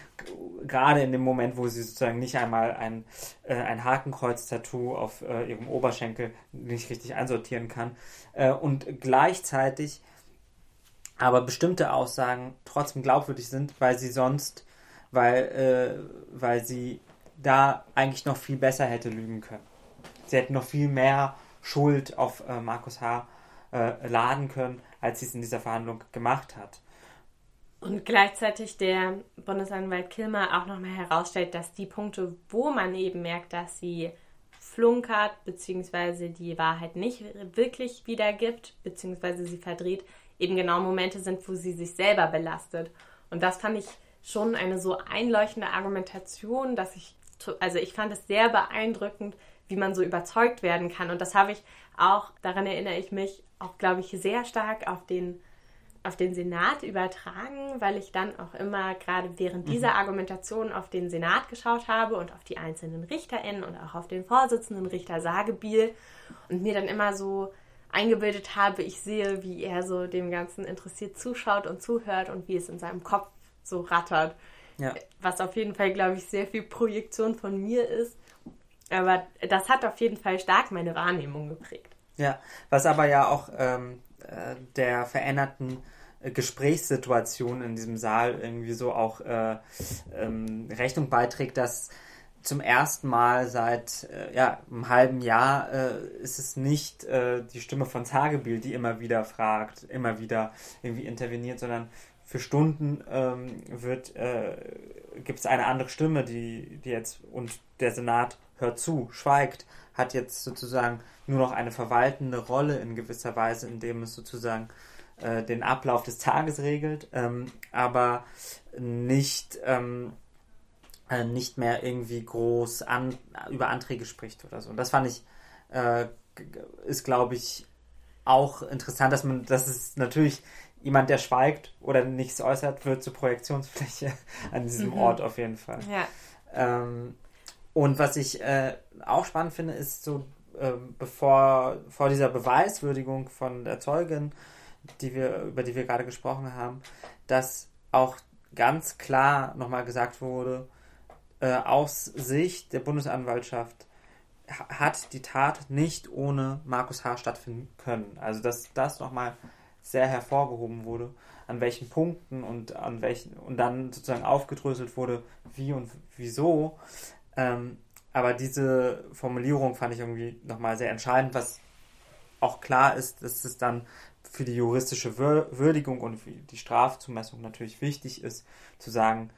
gerade in dem Moment, wo sie sozusagen nicht einmal ein, äh, ein Hakenkreuz-Tattoo auf äh, ihrem Oberschenkel nicht richtig einsortieren kann äh, und gleichzeitig aber bestimmte Aussagen trotzdem glaubwürdig sind, weil sie sonst, weil, äh, weil sie da eigentlich noch viel besser hätte lügen können. Sie hätte noch viel mehr Schuld auf äh, Markus H. Äh, laden können, als sie es in dieser Verhandlung gemacht hat. Und gleichzeitig der Bundesanwalt Kilmer auch nochmal herausstellt, dass die Punkte, wo man eben merkt, dass sie flunkert, beziehungsweise die Wahrheit nicht wirklich wiedergibt, beziehungsweise sie verdreht, eben genau Momente sind, wo sie sich selber belastet. Und das fand ich schon eine so einleuchtende Argumentation, dass ich, also ich fand es sehr beeindruckend, wie man so überzeugt werden kann. Und das habe ich auch, daran erinnere ich mich, auch, glaube ich, sehr stark auf den auf den Senat übertragen, weil ich dann auch immer gerade während dieser mhm. Argumentation auf den Senat geschaut habe und auf die einzelnen RichterInnen und auch auf den Vorsitzenden Richter Sagebiel und mir dann immer so eingebildet habe, ich sehe, wie er so dem Ganzen interessiert zuschaut und zuhört und wie es in seinem Kopf so rattert. Ja. Was auf jeden Fall, glaube ich, sehr viel Projektion von mir ist. Aber das hat auf jeden Fall stark meine Wahrnehmung geprägt. Ja, was aber ja auch ähm, äh, der veränderten äh, Gesprächssituation in diesem Saal irgendwie so auch äh, ähm, Rechnung beiträgt, dass zum ersten Mal seit äh, ja, einem halben Jahr äh, ist es nicht äh, die Stimme von Zagebiel, die immer wieder fragt, immer wieder irgendwie interveniert, sondern für Stunden ähm, wird äh, gibt es eine andere Stimme, die, die jetzt und der Senat hört zu, schweigt, hat jetzt sozusagen nur noch eine verwaltende Rolle in gewisser Weise, indem es sozusagen äh, den Ablauf des Tages regelt, ähm, aber nicht, ähm, äh, nicht mehr irgendwie groß an, über Anträge spricht oder so. Und das fand ich, äh, ist glaube ich auch interessant, dass man, dass es natürlich jemand, der schweigt oder nichts äußert, wird zur Projektionsfläche an diesem mhm. Ort auf jeden Fall. Ja. Ähm, und was ich äh, auch spannend finde, ist so, äh, bevor vor dieser Beweiswürdigung von der Zeugin, die wir, über die wir gerade gesprochen haben, dass auch ganz klar nochmal gesagt wurde, äh, aus Sicht der Bundesanwaltschaft hat die Tat nicht ohne Markus H. stattfinden können. Also dass das nochmal sehr hervorgehoben wurde, an welchen Punkten und an welchen und dann sozusagen aufgedröselt wurde, wie und wieso ähm, aber diese Formulierung fand ich irgendwie nochmal sehr entscheidend, was auch klar ist, dass es dann für die juristische Würdigung und für die Strafzumessung natürlich wichtig ist, zu sagen,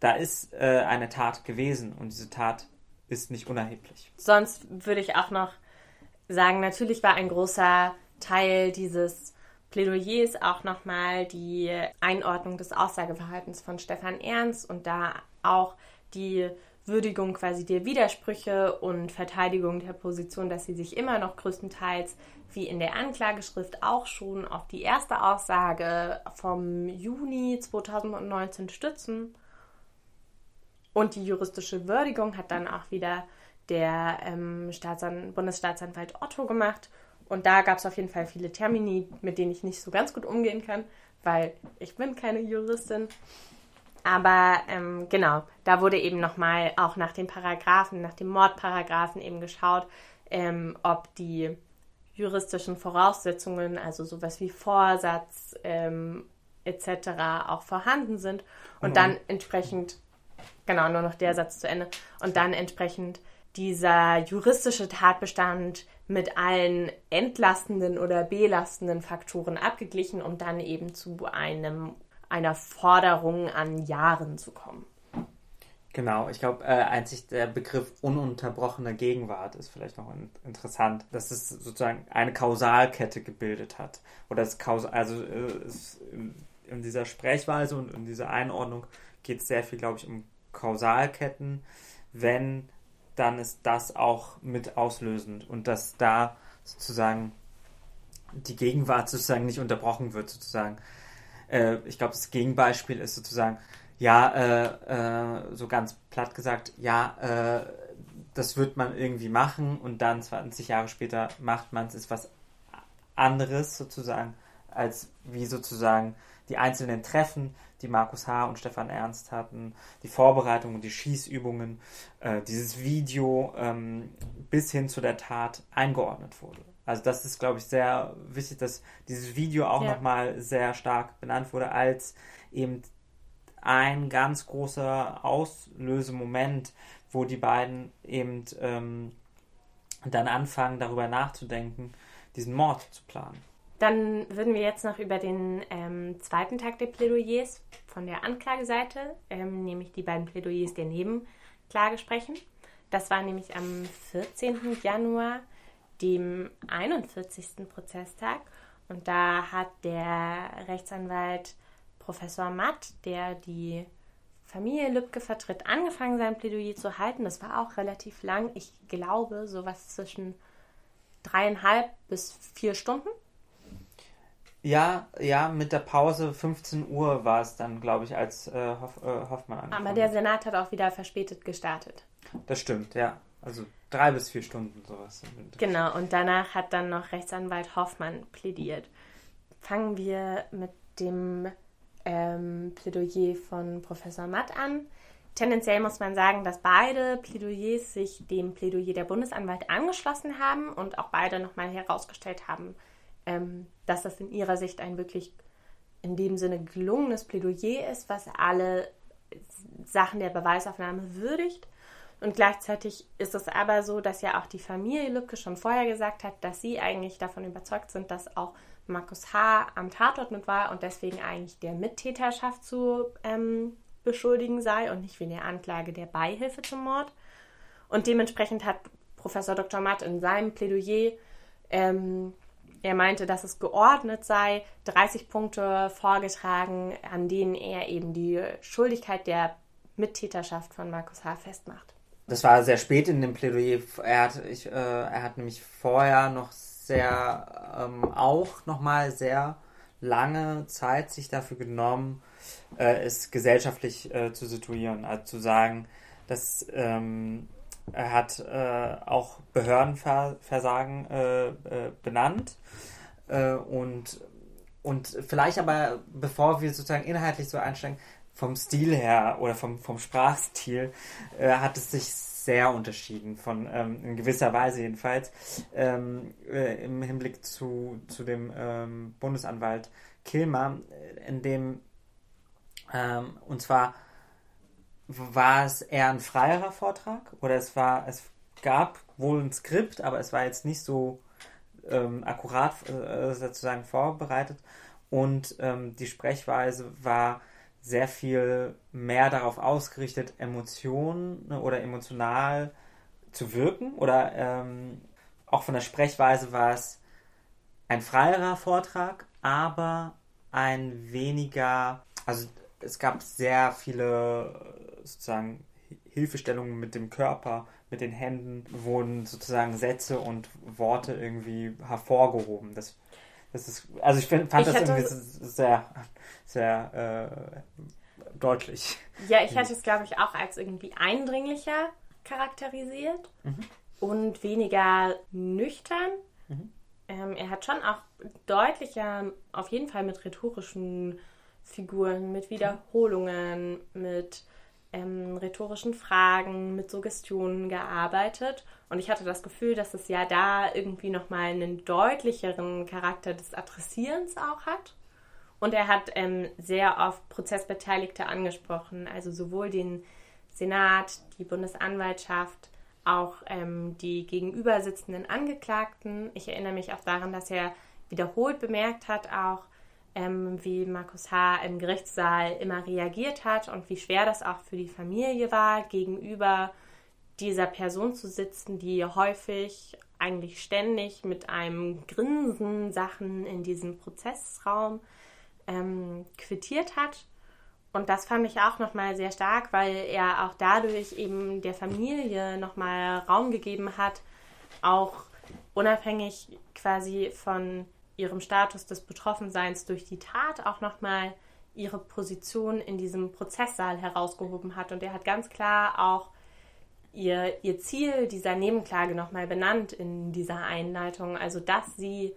da ist äh, eine Tat gewesen und diese Tat ist nicht unerheblich. Sonst würde ich auch noch sagen, natürlich war ein großer Teil dieses Plädoyers auch nochmal die Einordnung des Aussageverhaltens von Stefan Ernst und da auch die Würdigung quasi der Widersprüche und Verteidigung der Position, dass sie sich immer noch größtenteils wie in der Anklageschrift auch schon auf die erste Aussage vom Juni 2019 stützen. Und die juristische Würdigung hat dann auch wieder der ähm, Staatsan Bundesstaatsanwalt Otto gemacht. Und da gab es auf jeden Fall viele Termini, mit denen ich nicht so ganz gut umgehen kann, weil ich bin keine Juristin. Aber ähm, genau, da wurde eben nochmal auch nach den Paragraphen, nach dem Mordparagraphen eben geschaut, ähm, ob die juristischen Voraussetzungen, also sowas wie Vorsatz ähm, etc. auch vorhanden sind und mhm. dann entsprechend, genau, nur noch der Satz zu Ende, und dann entsprechend dieser juristische Tatbestand mit allen entlastenden oder belastenden Faktoren abgeglichen, um dann eben zu einem einer Forderung an Jahren zu kommen. Genau, ich glaube, äh, einzig der Begriff ununterbrochene Gegenwart ist vielleicht noch in, interessant, dass es sozusagen eine Kausalkette gebildet hat. Oder es Kausal, also äh, es, in, in, dieser Sprechweise und in dieser Einordnung geht es sehr viel, glaube ich, um Kausalketten, wenn dann ist das auch mit auslösend und dass da sozusagen die Gegenwart sozusagen nicht unterbrochen wird, sozusagen äh, ich glaube, das Gegenbeispiel ist sozusagen, ja, äh, äh, so ganz platt gesagt, ja, äh, das wird man irgendwie machen und dann 20 Jahre später macht man es, ist was anderes sozusagen, als wie sozusagen die einzelnen Treffen, die Markus H. und Stefan Ernst hatten, die Vorbereitung und die Schießübungen, äh, dieses Video ähm, bis hin zu der Tat eingeordnet wurde. Also das ist, glaube ich, sehr wichtig, dass dieses Video auch ja. nochmal sehr stark benannt wurde als eben ein ganz großer Auslösemoment, wo die beiden eben ähm, dann anfangen, darüber nachzudenken, diesen Mord zu planen. Dann würden wir jetzt noch über den ähm, zweiten Tag der Plädoyers von der Anklageseite, ähm, nämlich die beiden Plädoyers der Nebenklage sprechen. Das war nämlich am 14. Januar dem 41. Prozesstag. Und da hat der Rechtsanwalt Professor Matt, der die Familie Lübcke vertritt, angefangen, sein Plädoyer zu halten. Das war auch relativ lang. Ich glaube, sowas zwischen dreieinhalb bis vier Stunden. Ja, ja, mit der Pause 15 Uhr war es dann, glaube ich, als äh, Hoff, äh, Hoffmann angefangen Aber der Senat hat auch wieder verspätet gestartet. Das stimmt, ja. Also drei bis vier Stunden sowas. Genau, und danach hat dann noch Rechtsanwalt Hoffmann plädiert. Fangen wir mit dem ähm, Plädoyer von Professor Matt an. Tendenziell muss man sagen, dass beide Plädoyers sich dem Plädoyer der Bundesanwalt angeschlossen haben und auch beide nochmal herausgestellt haben, ähm, dass das in ihrer Sicht ein wirklich in dem Sinne gelungenes Plädoyer ist, was alle Sachen der Beweisaufnahme würdigt und gleichzeitig ist es aber so, dass ja auch die Familie Lücke schon vorher gesagt hat, dass sie eigentlich davon überzeugt sind, dass auch Markus H. am Tatort mit war und deswegen eigentlich der Mittäterschaft zu ähm, beschuldigen sei und nicht wie der Anklage der Beihilfe zum Mord. Und dementsprechend hat Professor Dr. Matt in seinem Plädoyer, ähm, er meinte, dass es geordnet sei, 30 Punkte vorgetragen, an denen er eben die Schuldigkeit der Mittäterschaft von Markus H. festmacht. Das war sehr spät in dem Plädoyer. Er hat, ich, äh, er hat nämlich vorher noch sehr, ähm, auch nochmal sehr lange Zeit sich dafür genommen, äh, es gesellschaftlich äh, zu situieren. Also zu sagen, dass ähm, er hat äh, auch Behördenversagen äh, äh, benannt und und vielleicht aber, bevor wir sozusagen inhaltlich so einsteigen, vom Stil her oder vom, vom Sprachstil äh, hat es sich sehr unterschieden, von ähm, in gewisser Weise jedenfalls, ähm, äh, im Hinblick zu, zu dem ähm, Bundesanwalt Kilmer, äh, in dem, ähm, und zwar war es eher ein freierer Vortrag oder es war, es gab wohl ein Skript, aber es war jetzt nicht so ähm, akkurat äh, sozusagen vorbereitet. Und ähm, die Sprechweise war sehr viel mehr darauf ausgerichtet, Emotionen ne, oder emotional zu wirken oder ähm, auch von der Sprechweise war es ein freierer Vortrag, aber ein weniger, also es gab sehr viele sozusagen Hilfestellungen mit dem Körper, mit den Händen, wurden sozusagen Sätze und Worte irgendwie hervorgehoben. Das, das ist, also ich find, fand ich das irgendwie sehr, sehr äh, deutlich. Ja, ich hätte es, glaube ich, auch als irgendwie eindringlicher charakterisiert mhm. und weniger nüchtern. Mhm. Ähm, er hat schon auch deutlicher, auf jeden Fall mit rhetorischen Figuren, mit Wiederholungen, mit ähm, rhetorischen Fragen, mit Suggestionen gearbeitet. Und ich hatte das Gefühl, dass es ja da irgendwie nochmal einen deutlicheren Charakter des Adressierens auch hat. Und er hat ähm, sehr oft Prozessbeteiligte angesprochen, also sowohl den Senat, die Bundesanwaltschaft, auch ähm, die gegenüber sitzenden Angeklagten. Ich erinnere mich auch daran, dass er wiederholt bemerkt hat, auch ähm, wie Markus H. im Gerichtssaal immer reagiert hat und wie schwer das auch für die Familie war, gegenüber dieser Person zu sitzen, die häufig, eigentlich ständig mit einem Grinsen Sachen in diesem Prozessraum ähm, quittiert hat. Und das fand ich auch nochmal sehr stark, weil er auch dadurch eben der Familie nochmal Raum gegeben hat, auch unabhängig quasi von ihrem Status des Betroffenseins durch die Tat auch nochmal ihre Position in diesem Prozesssaal herausgehoben hat. Und er hat ganz klar auch ihr, ihr Ziel dieser Nebenklage nochmal benannt in dieser Einleitung. Also, dass sie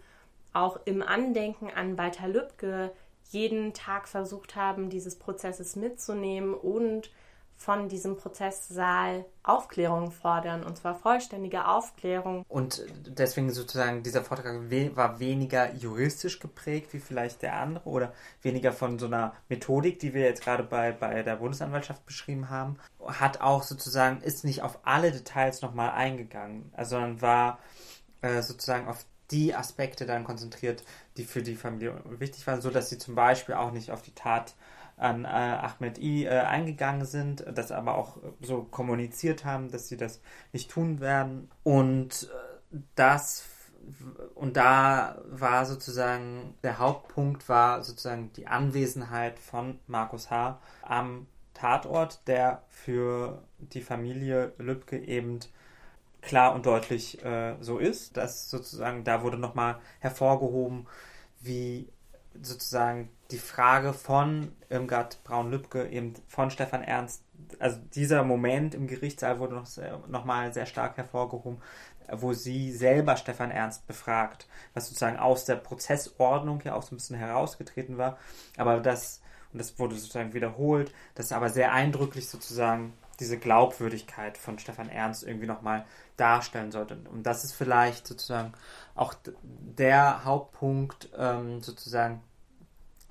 auch im Andenken an Walter Lübcke jeden Tag versucht haben, dieses Prozesses mitzunehmen und von diesem Prozesssaal Aufklärung fordern, und zwar vollständige Aufklärung. Und deswegen sozusagen dieser Vortrag war weniger juristisch geprägt wie vielleicht der andere oder weniger von so einer Methodik, die wir jetzt gerade bei, bei der Bundesanwaltschaft beschrieben haben, hat auch sozusagen, ist nicht auf alle Details nochmal eingegangen, sondern war äh, sozusagen auf die Aspekte dann konzentriert, die für die Familie wichtig waren, so dass sie zum Beispiel auch nicht auf die Tat an äh, Ahmed I äh, eingegangen sind, das aber auch so kommuniziert haben, dass sie das nicht tun werden. Und äh, das und da war sozusagen der Hauptpunkt war sozusagen die Anwesenheit von Markus H. am Tatort, der für die Familie Lübcke eben klar und deutlich äh, so ist. Das sozusagen, da wurde nochmal hervorgehoben, wie sozusagen die Frage von Irmgard Braun-Lübcke, eben von Stefan Ernst, also dieser Moment im Gerichtssaal wurde noch, sehr, noch sehr stark hervorgehoben, wo sie selber Stefan Ernst befragt, was sozusagen aus der Prozessordnung ja auch so ein bisschen herausgetreten war, aber das, und das wurde sozusagen wiederholt, das aber sehr eindrücklich sozusagen diese Glaubwürdigkeit von Stefan Ernst irgendwie nochmal darstellen sollte. Und das ist vielleicht sozusagen auch der Hauptpunkt ähm, sozusagen,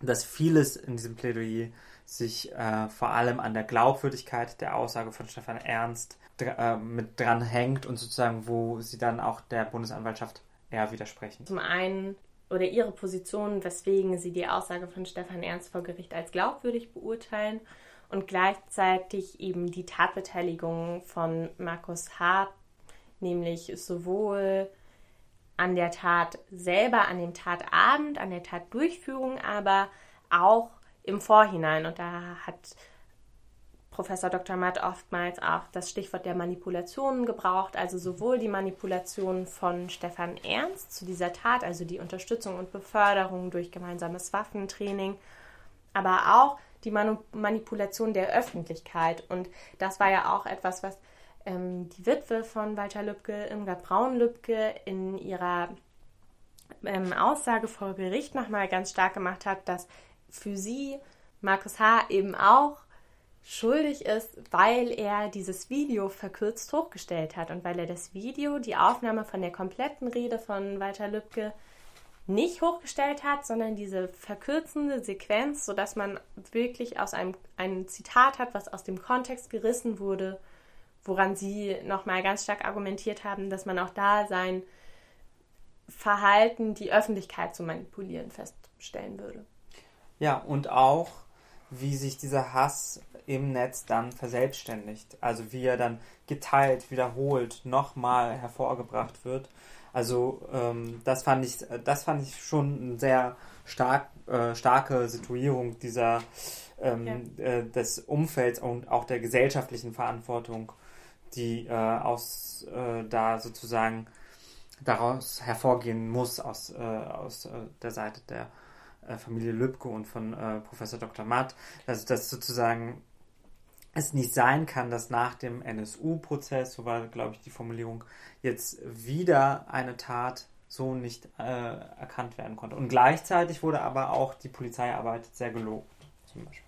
dass vieles in diesem Plädoyer sich äh, vor allem an der Glaubwürdigkeit der Aussage von Stefan Ernst äh, mit dran hängt und sozusagen, wo sie dann auch der Bundesanwaltschaft eher widersprechen. Zum einen oder ihre Position, weswegen sie die Aussage von Stefan Ernst vor Gericht als glaubwürdig beurteilen und gleichzeitig eben die Tatbeteiligung von Markus H., nämlich sowohl an der Tat selber, an dem Tatabend, an der Tatdurchführung, aber auch im Vorhinein. Und da hat Professor Dr. Matt oftmals auch das Stichwort der Manipulationen gebraucht, also sowohl die Manipulation von Stefan Ernst zu dieser Tat, also die Unterstützung und Beförderung durch gemeinsames Waffentraining, aber auch die Manipulation der Öffentlichkeit. Und das war ja auch etwas, was ähm, die Witwe von Walter Lübcke, Irmgard Braun-Lübcke, in ihrer ähm, Aussage vor Gericht nochmal ganz stark gemacht hat, dass für sie Markus H. eben auch schuldig ist, weil er dieses Video verkürzt hochgestellt hat und weil er das Video, die Aufnahme von der kompletten Rede von Walter Lübcke nicht hochgestellt hat, sondern diese verkürzende Sequenz, sodass man wirklich aus einem ein Zitat hat, was aus dem Kontext gerissen wurde, woran sie nochmal ganz stark argumentiert haben, dass man auch da sein Verhalten, die Öffentlichkeit zu manipulieren, feststellen würde. Ja, und auch, wie sich dieser Hass im Netz dann verselbstständigt. Also wie er dann geteilt, wiederholt, nochmal hervorgebracht wird also ähm, das fand ich, das fand ich schon eine sehr stark, äh, starke Situierung dieser ähm, ja. äh, des Umfelds und auch der gesellschaftlichen Verantwortung, die äh, aus äh, da sozusagen daraus hervorgehen muss aus, äh, aus äh, der Seite der Familie Lübcke und von Professor Dr. Matt, also dass sozusagen es nicht sein kann, dass nach dem NSU-Prozess, so war, glaube ich, die Formulierung, jetzt wieder eine Tat so nicht äh, erkannt werden konnte. Und gleichzeitig wurde aber auch die Polizeiarbeit sehr gelobt, zum Beispiel.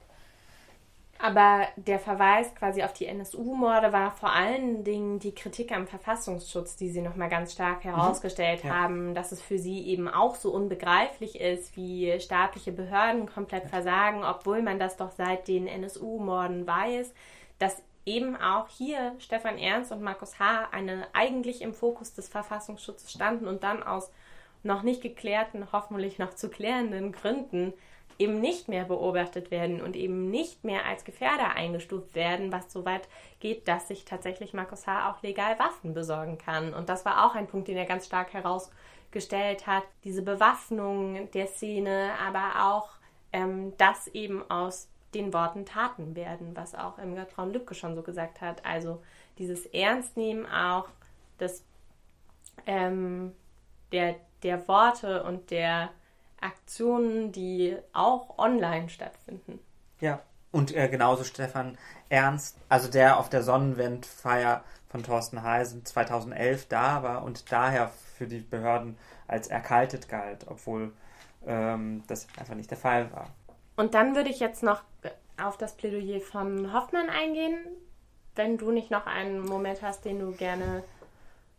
Aber der Verweis quasi auf die NSU-Morde war vor allen Dingen die Kritik am Verfassungsschutz, die sie nochmal ganz stark mhm. herausgestellt mhm. ja. haben, dass es für sie eben auch so unbegreiflich ist, wie staatliche Behörden komplett versagen, obwohl man das doch seit den NSU-Morden weiß, dass eben auch hier Stefan Ernst und Markus H. eine eigentlich im Fokus des Verfassungsschutzes standen und dann aus noch nicht geklärten, hoffentlich noch zu klärenden Gründen eben nicht mehr beobachtet werden und eben nicht mehr als Gefährder eingestuft werden, was so weit geht, dass sich tatsächlich Markus H. auch legal Waffen besorgen kann. Und das war auch ein Punkt, den er ganz stark herausgestellt hat. Diese Bewaffnung der Szene, aber auch, ähm, dass eben aus den Worten Taten werden, was auch Irmgard Braun-Lübcke schon so gesagt hat. Also dieses Ernstnehmen auch des, ähm, der, der Worte und der Aktionen, die auch online stattfinden. Ja, und äh, genauso Stefan Ernst, also der auf der Sonnenwendfeier von Thorsten Heisen 2011 da war und daher für die Behörden als erkaltet galt, obwohl ähm, das einfach nicht der Fall war. Und dann würde ich jetzt noch auf das Plädoyer von Hoffmann eingehen, wenn du nicht noch einen Moment hast, den du gerne.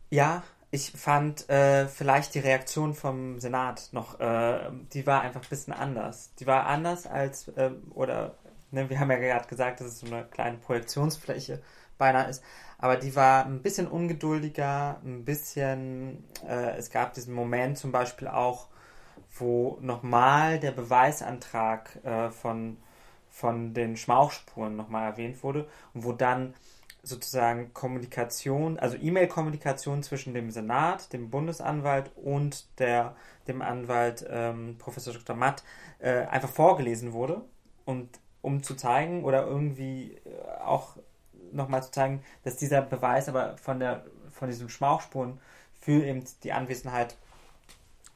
Ja, ich fand äh, vielleicht die Reaktion vom Senat noch, äh, die war einfach ein bisschen anders. Die war anders als, äh, oder ne, wir haben ja gerade gesagt, dass es so eine kleine Projektionsfläche beinahe ist, aber die war ein bisschen ungeduldiger, ein bisschen, äh, es gab diesen Moment zum Beispiel auch, wo nochmal der Beweisantrag äh, von, von den Schmauchspuren nochmal erwähnt wurde und wo dann sozusagen Kommunikation, also E-Mail-Kommunikation zwischen dem Senat, dem Bundesanwalt und der, dem Anwalt ähm, Professor Dr. Matt äh, einfach vorgelesen wurde und um zu zeigen oder irgendwie äh, auch nochmal zu zeigen, dass dieser Beweis aber von der von diesen Schmauchspuren für eben die Anwesenheit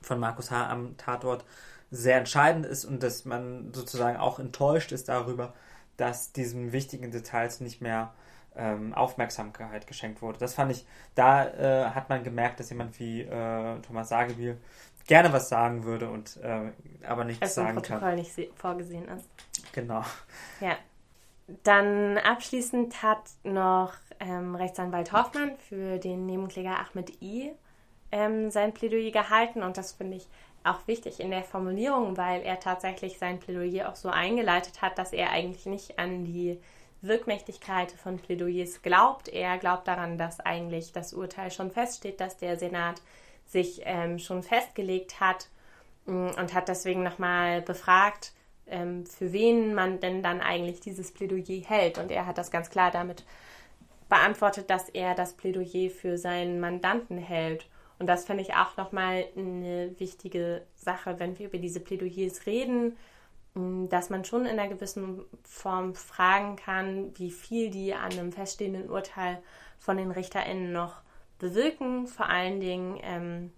von Markus H. am Tatort sehr entscheidend ist und dass man sozusagen auch enttäuscht ist darüber, dass diesen wichtigen Details nicht mehr ähm, Aufmerksamkeit geschenkt wurde. Das fand ich, da äh, hat man gemerkt, dass jemand wie äh, Thomas Sagebiel gerne was sagen würde und äh, aber nichts also sagen kann. Protokoll nicht vorgesehen ist. Genau. Ja. Dann abschließend hat noch ähm, Rechtsanwalt Hoffmann für den Nebenkläger Ahmed I. Ähm, sein Plädoyer gehalten und das finde ich auch wichtig in der Formulierung, weil er tatsächlich sein Plädoyer auch so eingeleitet hat, dass er eigentlich nicht an die Wirkmächtigkeit von Plädoyers glaubt. Er glaubt daran, dass eigentlich das Urteil schon feststeht, dass der Senat sich ähm, schon festgelegt hat mm, und hat deswegen nochmal befragt, ähm, für wen man denn dann eigentlich dieses Plädoyer hält. Und er hat das ganz klar damit beantwortet, dass er das Plädoyer für seinen Mandanten hält. Und das finde ich auch nochmal eine wichtige Sache, wenn wir über diese Plädoyers reden dass man schon in einer gewissen Form fragen kann, wie viel die an einem feststehenden Urteil von den RichterInnen noch bewirken. Vor allen Dingen, ähm,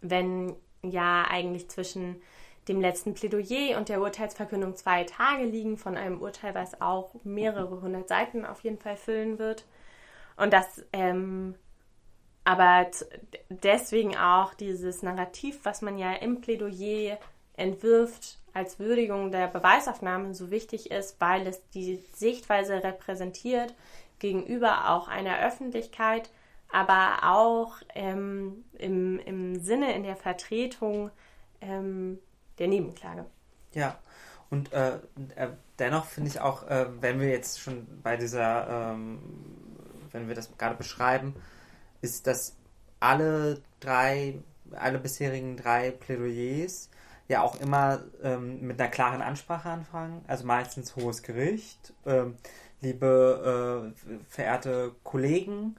wenn ja eigentlich zwischen dem letzten Plädoyer und der Urteilsverkündung zwei Tage liegen von einem Urteil, was auch mehrere hundert Seiten auf jeden Fall füllen wird. Und das ähm, aber deswegen auch dieses Narrativ, was man ja im Plädoyer entwirft, als Würdigung der Beweisaufnahme so wichtig ist, weil es die Sichtweise repräsentiert gegenüber auch einer Öffentlichkeit, aber auch ähm, im, im Sinne in der Vertretung ähm, der Nebenklage. Ja, und äh, äh, dennoch finde ich auch, äh, wenn wir jetzt schon bei dieser, ähm, wenn wir das gerade beschreiben, ist, dass alle drei, alle bisherigen drei Plädoyers ja auch immer ähm, mit einer klaren Ansprache anfangen. Also meistens hohes Gericht, ähm, liebe äh, verehrte Kollegen,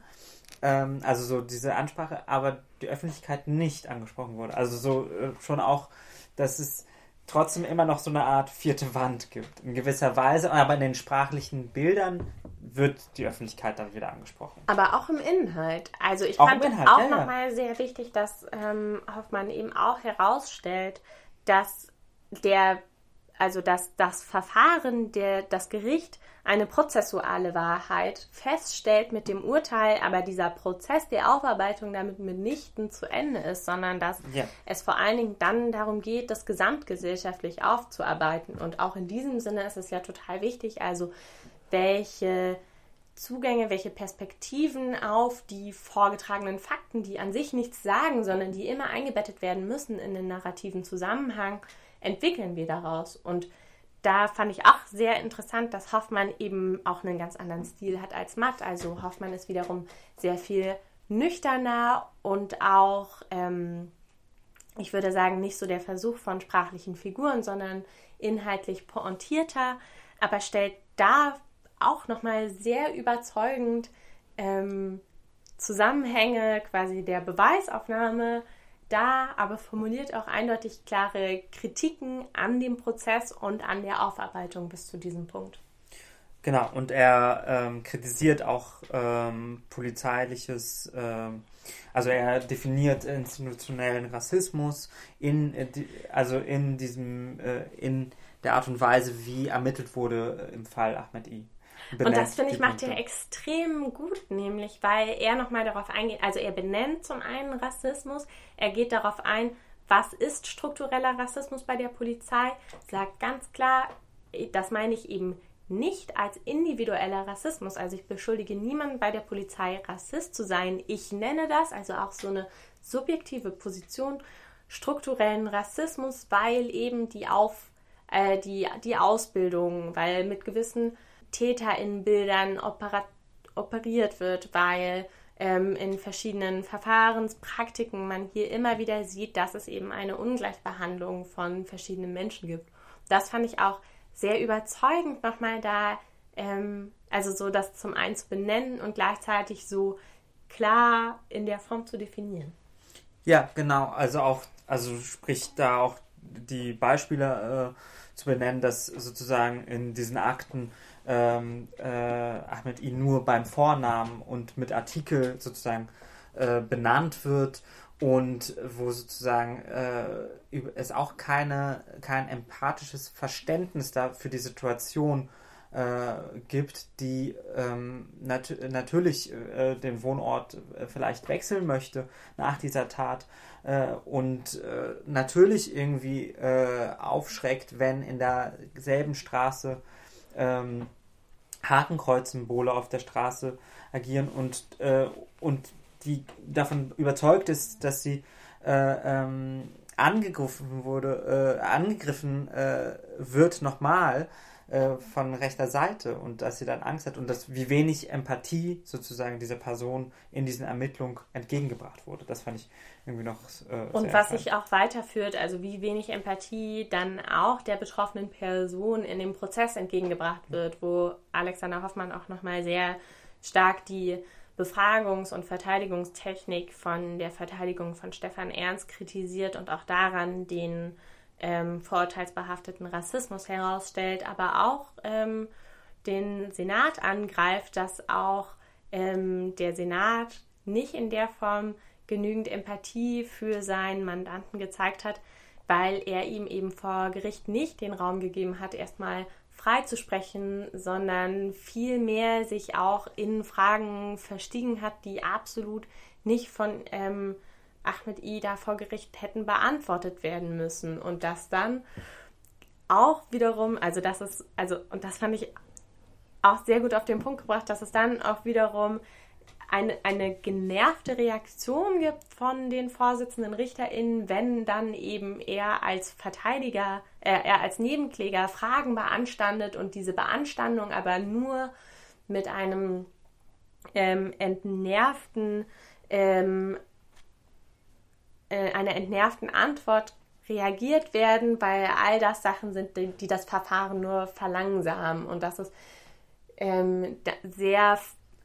ähm, also so diese Ansprache, aber die Öffentlichkeit nicht angesprochen wurde. Also so äh, schon auch, dass es trotzdem immer noch so eine Art vierte Wand gibt. In gewisser Weise, aber in den sprachlichen Bildern wird die Öffentlichkeit dann wieder angesprochen. Aber auch im Inhalt. Also ich Auch fand Inhalt, auch ja, ja. nochmal sehr wichtig, dass ähm, Hoffmann eben auch herausstellt, dass der, also dass das Verfahren, der, das Gericht eine prozessuale Wahrheit feststellt mit dem Urteil, aber dieser Prozess der Aufarbeitung damit mitnichten zu Ende ist, sondern dass Ja. es vor allen Dingen dann darum geht, das gesamtgesellschaftlich aufzuarbeiten. Und auch in diesem Sinne ist es ja total wichtig, also welche Zugänge, welche Perspektiven auf die vorgetragenen Fakten, die an sich nichts sagen, sondern die immer eingebettet werden müssen in den narrativen Zusammenhang, entwickeln wir daraus. Und da fand ich auch sehr interessant, dass Hoffmann eben auch einen ganz anderen Stil hat als Matt. Also Hoffmann ist wiederum sehr viel nüchterner und auch, ähm, ich würde sagen, nicht so der Versuch von sprachlichen Figuren, sondern inhaltlich pointierter, aber stellt da auch nochmal sehr überzeugend ähm, Zusammenhänge quasi der Beweisaufnahme da, aber formuliert auch eindeutig klare Kritiken an dem Prozess und an der Aufarbeitung bis zu diesem Punkt. Genau, und er ähm, kritisiert auch ähm, polizeiliches, ähm, also er definiert institutionellen Rassismus in, äh, also in diesem, äh, in der Art und Weise, wie ermittelt wurde äh, im Fall Ahmed I. Und Benennt das finde ich macht er Punkte. extrem gut, nämlich weil er nochmal darauf eingeht, also er benennt zum einen Rassismus, er geht darauf ein, was ist struktureller Rassismus bei der Polizei, sagt ganz klar, das meine ich eben nicht als individueller Rassismus. Also ich beschuldige niemanden bei der Polizei Rassist zu sein. Ich nenne das, also auch so eine subjektive Position, strukturellen Rassismus, weil eben die Auf, äh, die, die Ausbildung, weil mit gewissen TäterInnenbildern operiert wird, weil ähm, in verschiedenen Verfahrenspraktiken man hier immer wieder sieht, dass es eben eine Ungleichbehandlung von verschiedenen Menschen gibt. Das fand ich auch sehr überzeugend nochmal da, ähm, also so das zum einen zu benennen und gleichzeitig so klar in der Form zu definieren. Ja, genau. Also auch, also sprich da auch die Beispiele äh, zu benennen, dass sozusagen in diesen Akten ähm, äh, Ahmed I nur beim Vornamen und mit Artikel sozusagen äh, benannt wird und wo sozusagen äh, es auch keine, kein empathisches Verständnis da für die Situation äh, gibt, die ähm, nat natürlich äh, den Wohnort äh, vielleicht wechseln möchte nach dieser Tat äh, und äh, natürlich irgendwie aufschreckt, wenn in derselben Straße ähm, Hakenkreuzsymbole auf der Straße agieren und, und die davon überzeugt ist, dass sie äh, ähm, angegriffen wurde, angegriffen wird nochmal äh, von rechter Seite und dass sie dann Angst hat und dass wie wenig Empathie sozusagen dieser Person in diesen Ermittlungen entgegengebracht wurde. Das fand ich irgendwie noch äh, Und was sich auch weiterführt, also wie wenig Empathie dann auch der betroffenen Person in dem Prozess entgegengebracht wird, wo Alexander Hoffmann auch nochmal sehr stark die Befragungs- und Verteidigungstechnik von der Verteidigung von Stefan Ernst kritisiert und auch daran den ähm, vorurteilsbehafteten Rassismus herausstellt, aber auch ähm, den Senat angreift, dass auch ähm, der Senat nicht in der Form genügend Empathie für seinen Mandanten gezeigt hat, weil er ihm eben vor Gericht nicht den Raum gegeben hat, erstmal frei zu sprechen, sondern vielmehr sich auch in Fragen verstiegen hat, die absolut nicht von ähm, Ahmed I da vor Gericht hätten beantwortet werden müssen. Und das dann auch wiederum, also das ist, also, und das fand ich auch sehr gut auf den Punkt gebracht, dass es dann auch wiederum eine, eine genervte Reaktion gibt von den Vorsitzenden RichterInnen, wenn dann eben er als Verteidiger, äh, er als Nebenkläger Fragen beanstandet und diese Beanstandung aber nur mit einem ähm, entnervten, ähm, äh, einer entnervten Antwort reagiert werden, weil all das Sachen sind, die, die das Verfahren nur verlangsamen und dass es ähm, sehr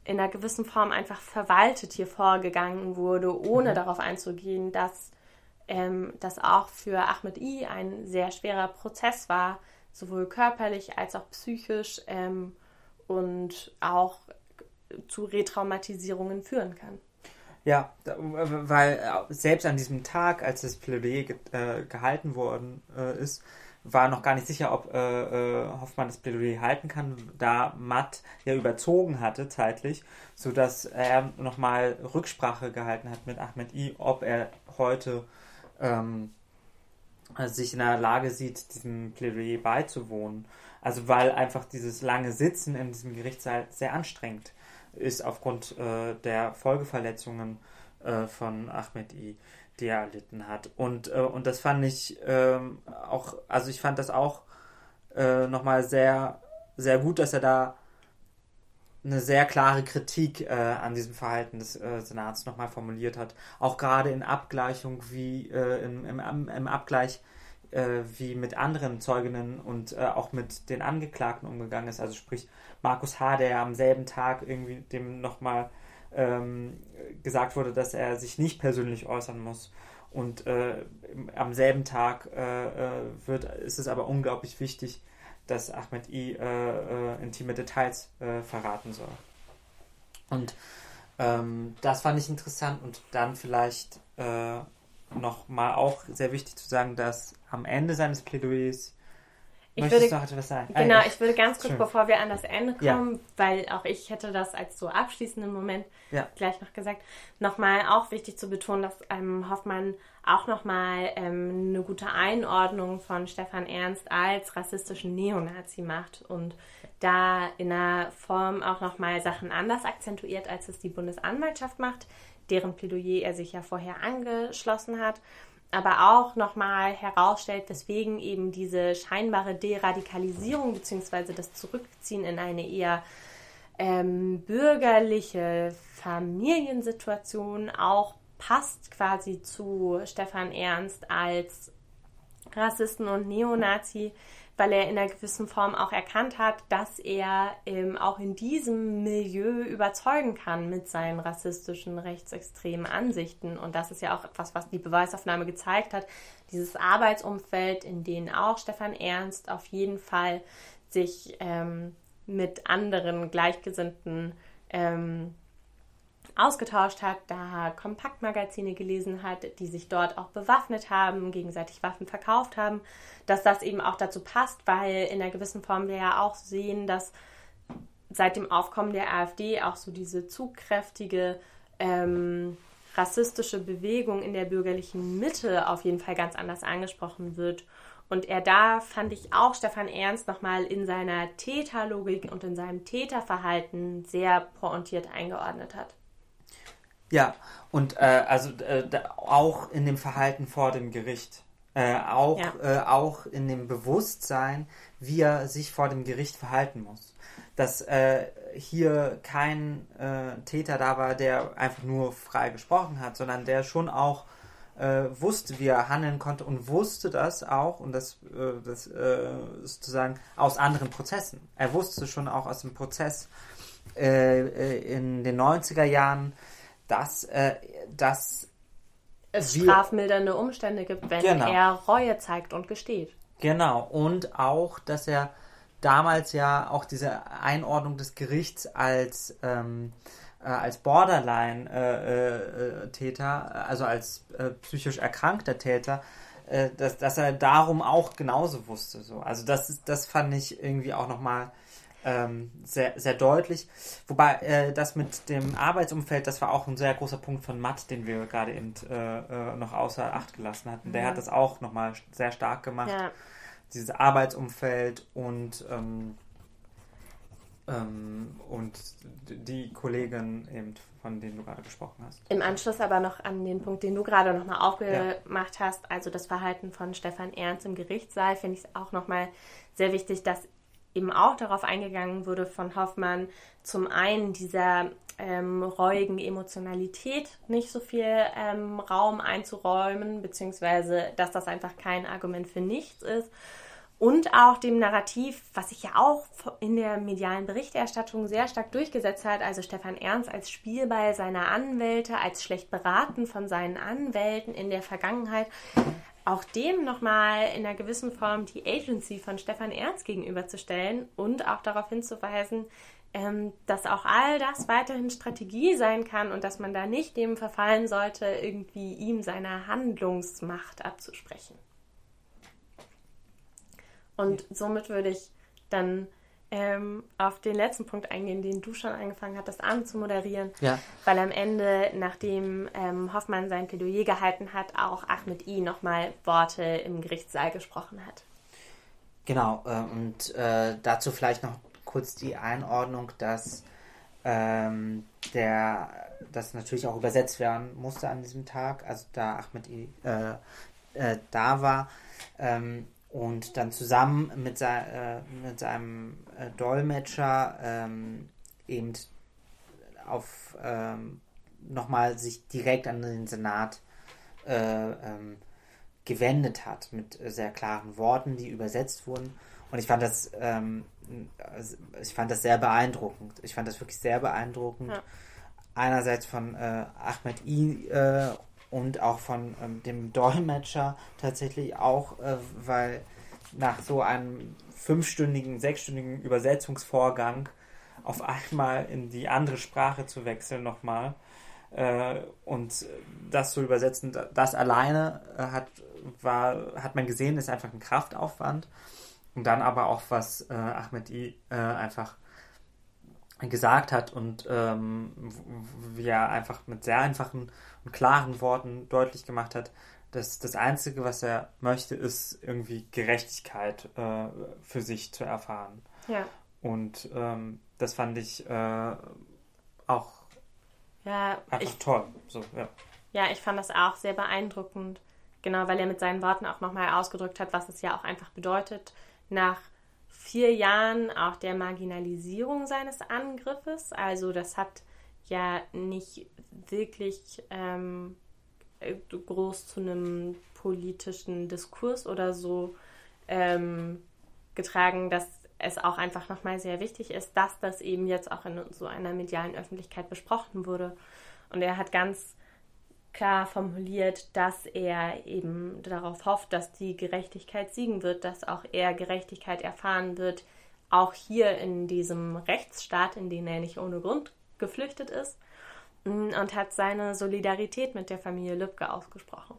in einer gewissen Form einfach verwaltet hier vorgegangen wurde, ohne mhm. darauf einzugehen, dass ähm, das auch für Ahmed I ein sehr schwerer Prozess war, sowohl körperlich als auch psychisch ähm, und auch zu Retraumatisierungen führen kann. Ja, weil äh, selbst an diesem Tag, als das Plädoyer ge äh, gehalten worden äh, ist, war noch gar nicht sicher, ob äh, äh, Hoffmann das Plädoyer halten kann, da Matt ja überzogen hatte zeitlich, sodass er nochmal Rücksprache gehalten hat mit Ahmed I, ob er heute ähm, sich in der Lage sieht, diesem Plädoyer beizuwohnen. Also weil einfach dieses lange Sitzen in diesem Gerichtssaal sehr anstrengend ist aufgrund äh, der Folgeverletzungen äh, von Ahmed I, die er erlitten hat. Und, äh, und das fand ich ähm, auch, also ich fand das auch äh, nochmal sehr, sehr gut, dass er da eine sehr klare Kritik äh, an diesem Verhalten des äh, Senats nochmal formuliert hat. Auch gerade in Abgleichung wie äh, im, im, im Abgleich äh, wie mit anderen Zeuginnen und äh, auch mit den Angeklagten umgegangen ist. Also sprich Markus H., der am selben Tag irgendwie dem nochmal ähm, gesagt wurde, dass er sich nicht persönlich äußern muss. Und äh, am selben Tag äh, äh, wird, ist es aber unglaublich wichtig, dass Ahmed I äh, intime Details verraten soll. Und ähm, das fand ich interessant und dann vielleicht nochmal auch sehr wichtig zu sagen, dass am Ende seines Plädoyers ich würde, noch etwas sagen? Genau, ah, ich würde ganz kurz, Schön. bevor wir an das Ende kommen, ja. weil auch ich hätte das als so abschließenden Moment ja. gleich noch gesagt, nochmal auch wichtig zu betonen, dass ähm, Hoffmann auch nochmal ähm, eine gute Einordnung von Stefan Ernst als rassistischen Neonazi macht und da in einer Form auch nochmal Sachen anders akzentuiert, als es die Bundesanwaltschaft macht, deren Plädoyer er sich ja vorher angeschlossen hat aber auch nochmal herausstellt, weswegen eben diese scheinbare Deradikalisierung bzw. das Zurückziehen in eine eher ähm, bürgerliche Familiensituation auch passt quasi zu Stefan Ernst als Rassisten und Neonazi, weil er in einer gewissen Form auch erkannt hat, dass er ähm, auch in diesem Milieu überzeugen kann mit seinen rassistischen, rechtsextremen Ansichten. Und das ist ja auch etwas, was die Beweisaufnahme gezeigt hat. Dieses Arbeitsumfeld, in dem auch Stefan Ernst auf jeden Fall sich ähm, mit anderen Gleichgesinnten ähm, ausgetauscht hat, da Kompaktmagazine gelesen hat, die sich dort auch bewaffnet haben, gegenseitig Waffen verkauft haben, dass das eben auch dazu passt, weil in einer gewissen Form wir ja auch sehen, dass seit dem Aufkommen der AfD auch so diese zugkräftige ähm, rassistische Bewegung in der bürgerlichen Mitte auf jeden Fall ganz anders angesprochen wird. Und er da fand ich auch Stefan Ernst nochmal in seiner Täterlogik und in seinem Täterverhalten sehr pointiert eingeordnet hat. Ja, und äh, also äh, auch in dem Verhalten vor dem Gericht. Äh, auch, ja. äh, auch in dem Bewusstsein, wie er sich vor dem Gericht verhalten muss. Dass äh, hier kein äh, Täter da war, der einfach nur frei gesprochen hat, sondern der schon auch wusste, wie er handeln konnte und wusste das auch, und das, das äh, sozusagen aus anderen Prozessen. Er wusste schon auch aus dem Prozess in den 90er Jahren, dass, äh, dass es wir, strafmildernde Umstände gibt, wenn genau. er Reue zeigt und gesteht. Genau, und auch, dass er damals ja auch diese Einordnung des Gerichts als, ähm, äh, als Borderline-Täter, äh, äh, also als äh, psychisch erkrankter Täter, äh, dass, dass er darum auch genauso wusste. So. Also das, ist, das fand ich irgendwie auch nochmal ähm, sehr, sehr deutlich. Wobei äh, das mit dem Arbeitsumfeld, das war auch ein sehr großer Punkt von Matt, den wir gerade eben äh, äh, noch außer Acht gelassen hatten. Der mhm. hat das auch nochmal sehr stark gemacht. Ja. Dieses Arbeitsumfeld und ähm, ähm, und die Kollegin eben, von denen du gerade gesprochen hast. Im Anschluss aber noch an den Punkt, den du gerade nochmal aufgemacht ja. hast, also das Verhalten von Stefan Ernst im Gerichtssaal, finde ich es auch nochmal sehr wichtig, dass eben auch darauf eingegangen wurde von Hoffmann, zum einen dieser ähm, reuigen Emotionalität nicht so viel ähm, Raum einzuräumen, beziehungsweise dass das einfach kein Argument für nichts ist. Und auch dem Narrativ, was sich ja auch in der medialen Berichterstattung sehr stark durchgesetzt hat, also Stefan Ernst als Spielball seiner Anwälte, als schlecht beraten von seinen Anwälten in der Vergangenheit, auch dem nochmal in einer gewissen Form die Agency von Stefan Ernst gegenüberzustellen und auch darauf hinzuweisen, ähm, dass auch all das weiterhin Strategie sein kann und dass man da nicht dem verfallen sollte, irgendwie ihm seine Handlungsmacht abzusprechen. Und somit würde ich dann ähm, auf den letzten Punkt eingehen, den du schon angefangen hattest anzumoderieren. Ja. Weil am Ende, nachdem ähm, Hoffmann sein Plädoyer gehalten hat, auch Ahmed I nochmal Worte im Gerichtssaal gesprochen hat. Genau, äh, und äh, dazu vielleicht noch kurz die Einordnung, dass ähm, der das natürlich auch übersetzt werden musste an diesem Tag, also da Ahmed I äh, äh, da war. Ähm, und dann zusammen mit, sei, äh, mit seinem äh, Dolmetscher ähm, eben auf ähm, nochmal sich direkt an den Senat äh, ähm, gewendet hat mit sehr klaren Worten, die übersetzt wurden. Und ich fand das ähm, ich fand das sehr beeindruckend. Ich fand das wirklich sehr beeindruckend. Ja. Einerseits von äh, Ahmed I äh, und auch von ähm, dem Dolmetscher tatsächlich auch, äh, weil nach so einem fünfstündigen, sechsstündigen Übersetzungsvorgang auf einmal in die andere Sprache zu wechseln nochmal äh, und das zu übersetzen, das alleine äh, hat, war, hat man gesehen, ist einfach ein Kraftaufwand. Und dann aber auch, was äh, Ahmed I äh, einfach gesagt hat und ähm, wie er einfach mit sehr einfachen und klaren Worten deutlich gemacht hat, dass das Einzige, was er möchte, ist irgendwie Gerechtigkeit äh, für sich zu erfahren. Ja. Und ähm, das fand ich äh, auch ja, einfach ich, toll. So, ja. ja, ich fand das auch sehr beeindruckend. Genau, weil er mit seinen Worten auch nochmal ausgedrückt hat, was es ja auch einfach bedeutet, nach vier Jahren auch der Marginalisierung seines Angriffes. Also das hat ja nicht wirklich ähm, groß zu einem politischen Diskurs oder so ähm, getragen, dass es auch einfach nochmal sehr wichtig ist, dass das eben jetzt auch in so einer medialen Öffentlichkeit besprochen wurde. Und er hat ganz klar formuliert, dass er eben darauf hofft, dass die Gerechtigkeit siegen wird, dass auch er Gerechtigkeit erfahren wird, auch hier in diesem Rechtsstaat, in den er nicht ohne Grund geflüchtet ist, mm, und hat seine Solidarität mit der Familie Lübcke ausgesprochen.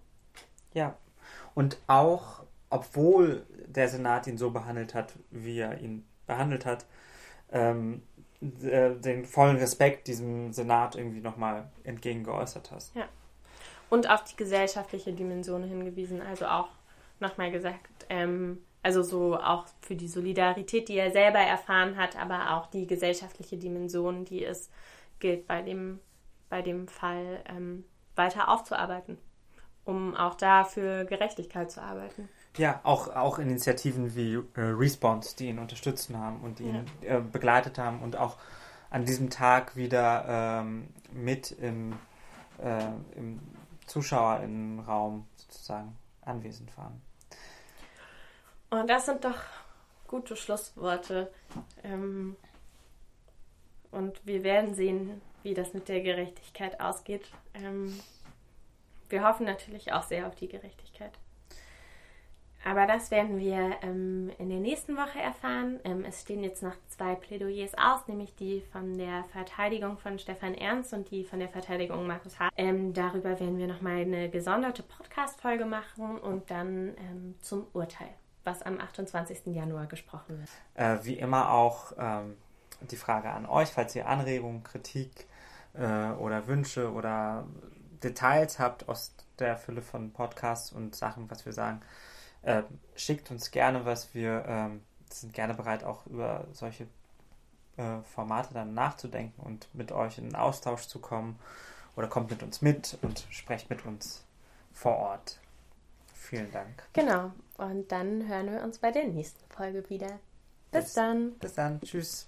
Ja, und auch, obwohl der Senat ihn so behandelt hat, wie er ihn behandelt hat, ähm, äh, den vollen Respekt diesem Senat irgendwie nochmal entgegengeäußert hast. Ja und auf die gesellschaftliche Dimension hingewiesen. Also auch nochmal gesagt, ähm, also so auch für die Solidarität, die er selber erfahren hat, aber auch die gesellschaftliche Dimension, die es gilt bei dem, bei dem Fall ähm, weiter aufzuarbeiten, um auch da für Gerechtigkeit zu arbeiten. Ja, auch, auch Initiativen wie äh, Response, die ihn unterstützt haben und die ihn ja. äh, begleitet haben und auch an diesem Tag wieder ähm, mit im, äh, im ZuschauerInnenraum sozusagen anwesend waren. Und das sind doch gute Schlussworte. Ähm, und wir werden sehen, wie das mit der Gerechtigkeit ausgeht. Ähm, wir hoffen natürlich auch sehr auf die Gerechtigkeit. Aber das werden wir ähm, in der nächsten Woche erfahren. Ähm, es stehen jetzt noch zwei Plädoyers aus, nämlich die von der Verteidigung von Stefan Ernst und die von der Verteidigung Markus Hart. Ähm, darüber werden wir nochmal eine gesonderte Podcast-Folge machen und dann ähm, zum Urteil, was am 28. Januar gesprochen wird. Äh, wie immer auch ähm, die Frage an euch, falls ihr Anregungen, Kritik äh, oder Wünsche oder Details habt aus der Fülle von Podcasts und Sachen, was wir sagen äh, schickt uns gerne was. Wir ähm, sind gerne bereit, auch über solche äh, Formate dann nachzudenken und mit euch in den Austausch zu kommen. Oder kommt mit uns mit und sprecht mit uns vor Ort. Vielen Dank. Genau. Und dann hören wir uns bei der nächsten Folge wieder. Bis, Bis dann. Bis dann. Tschüss.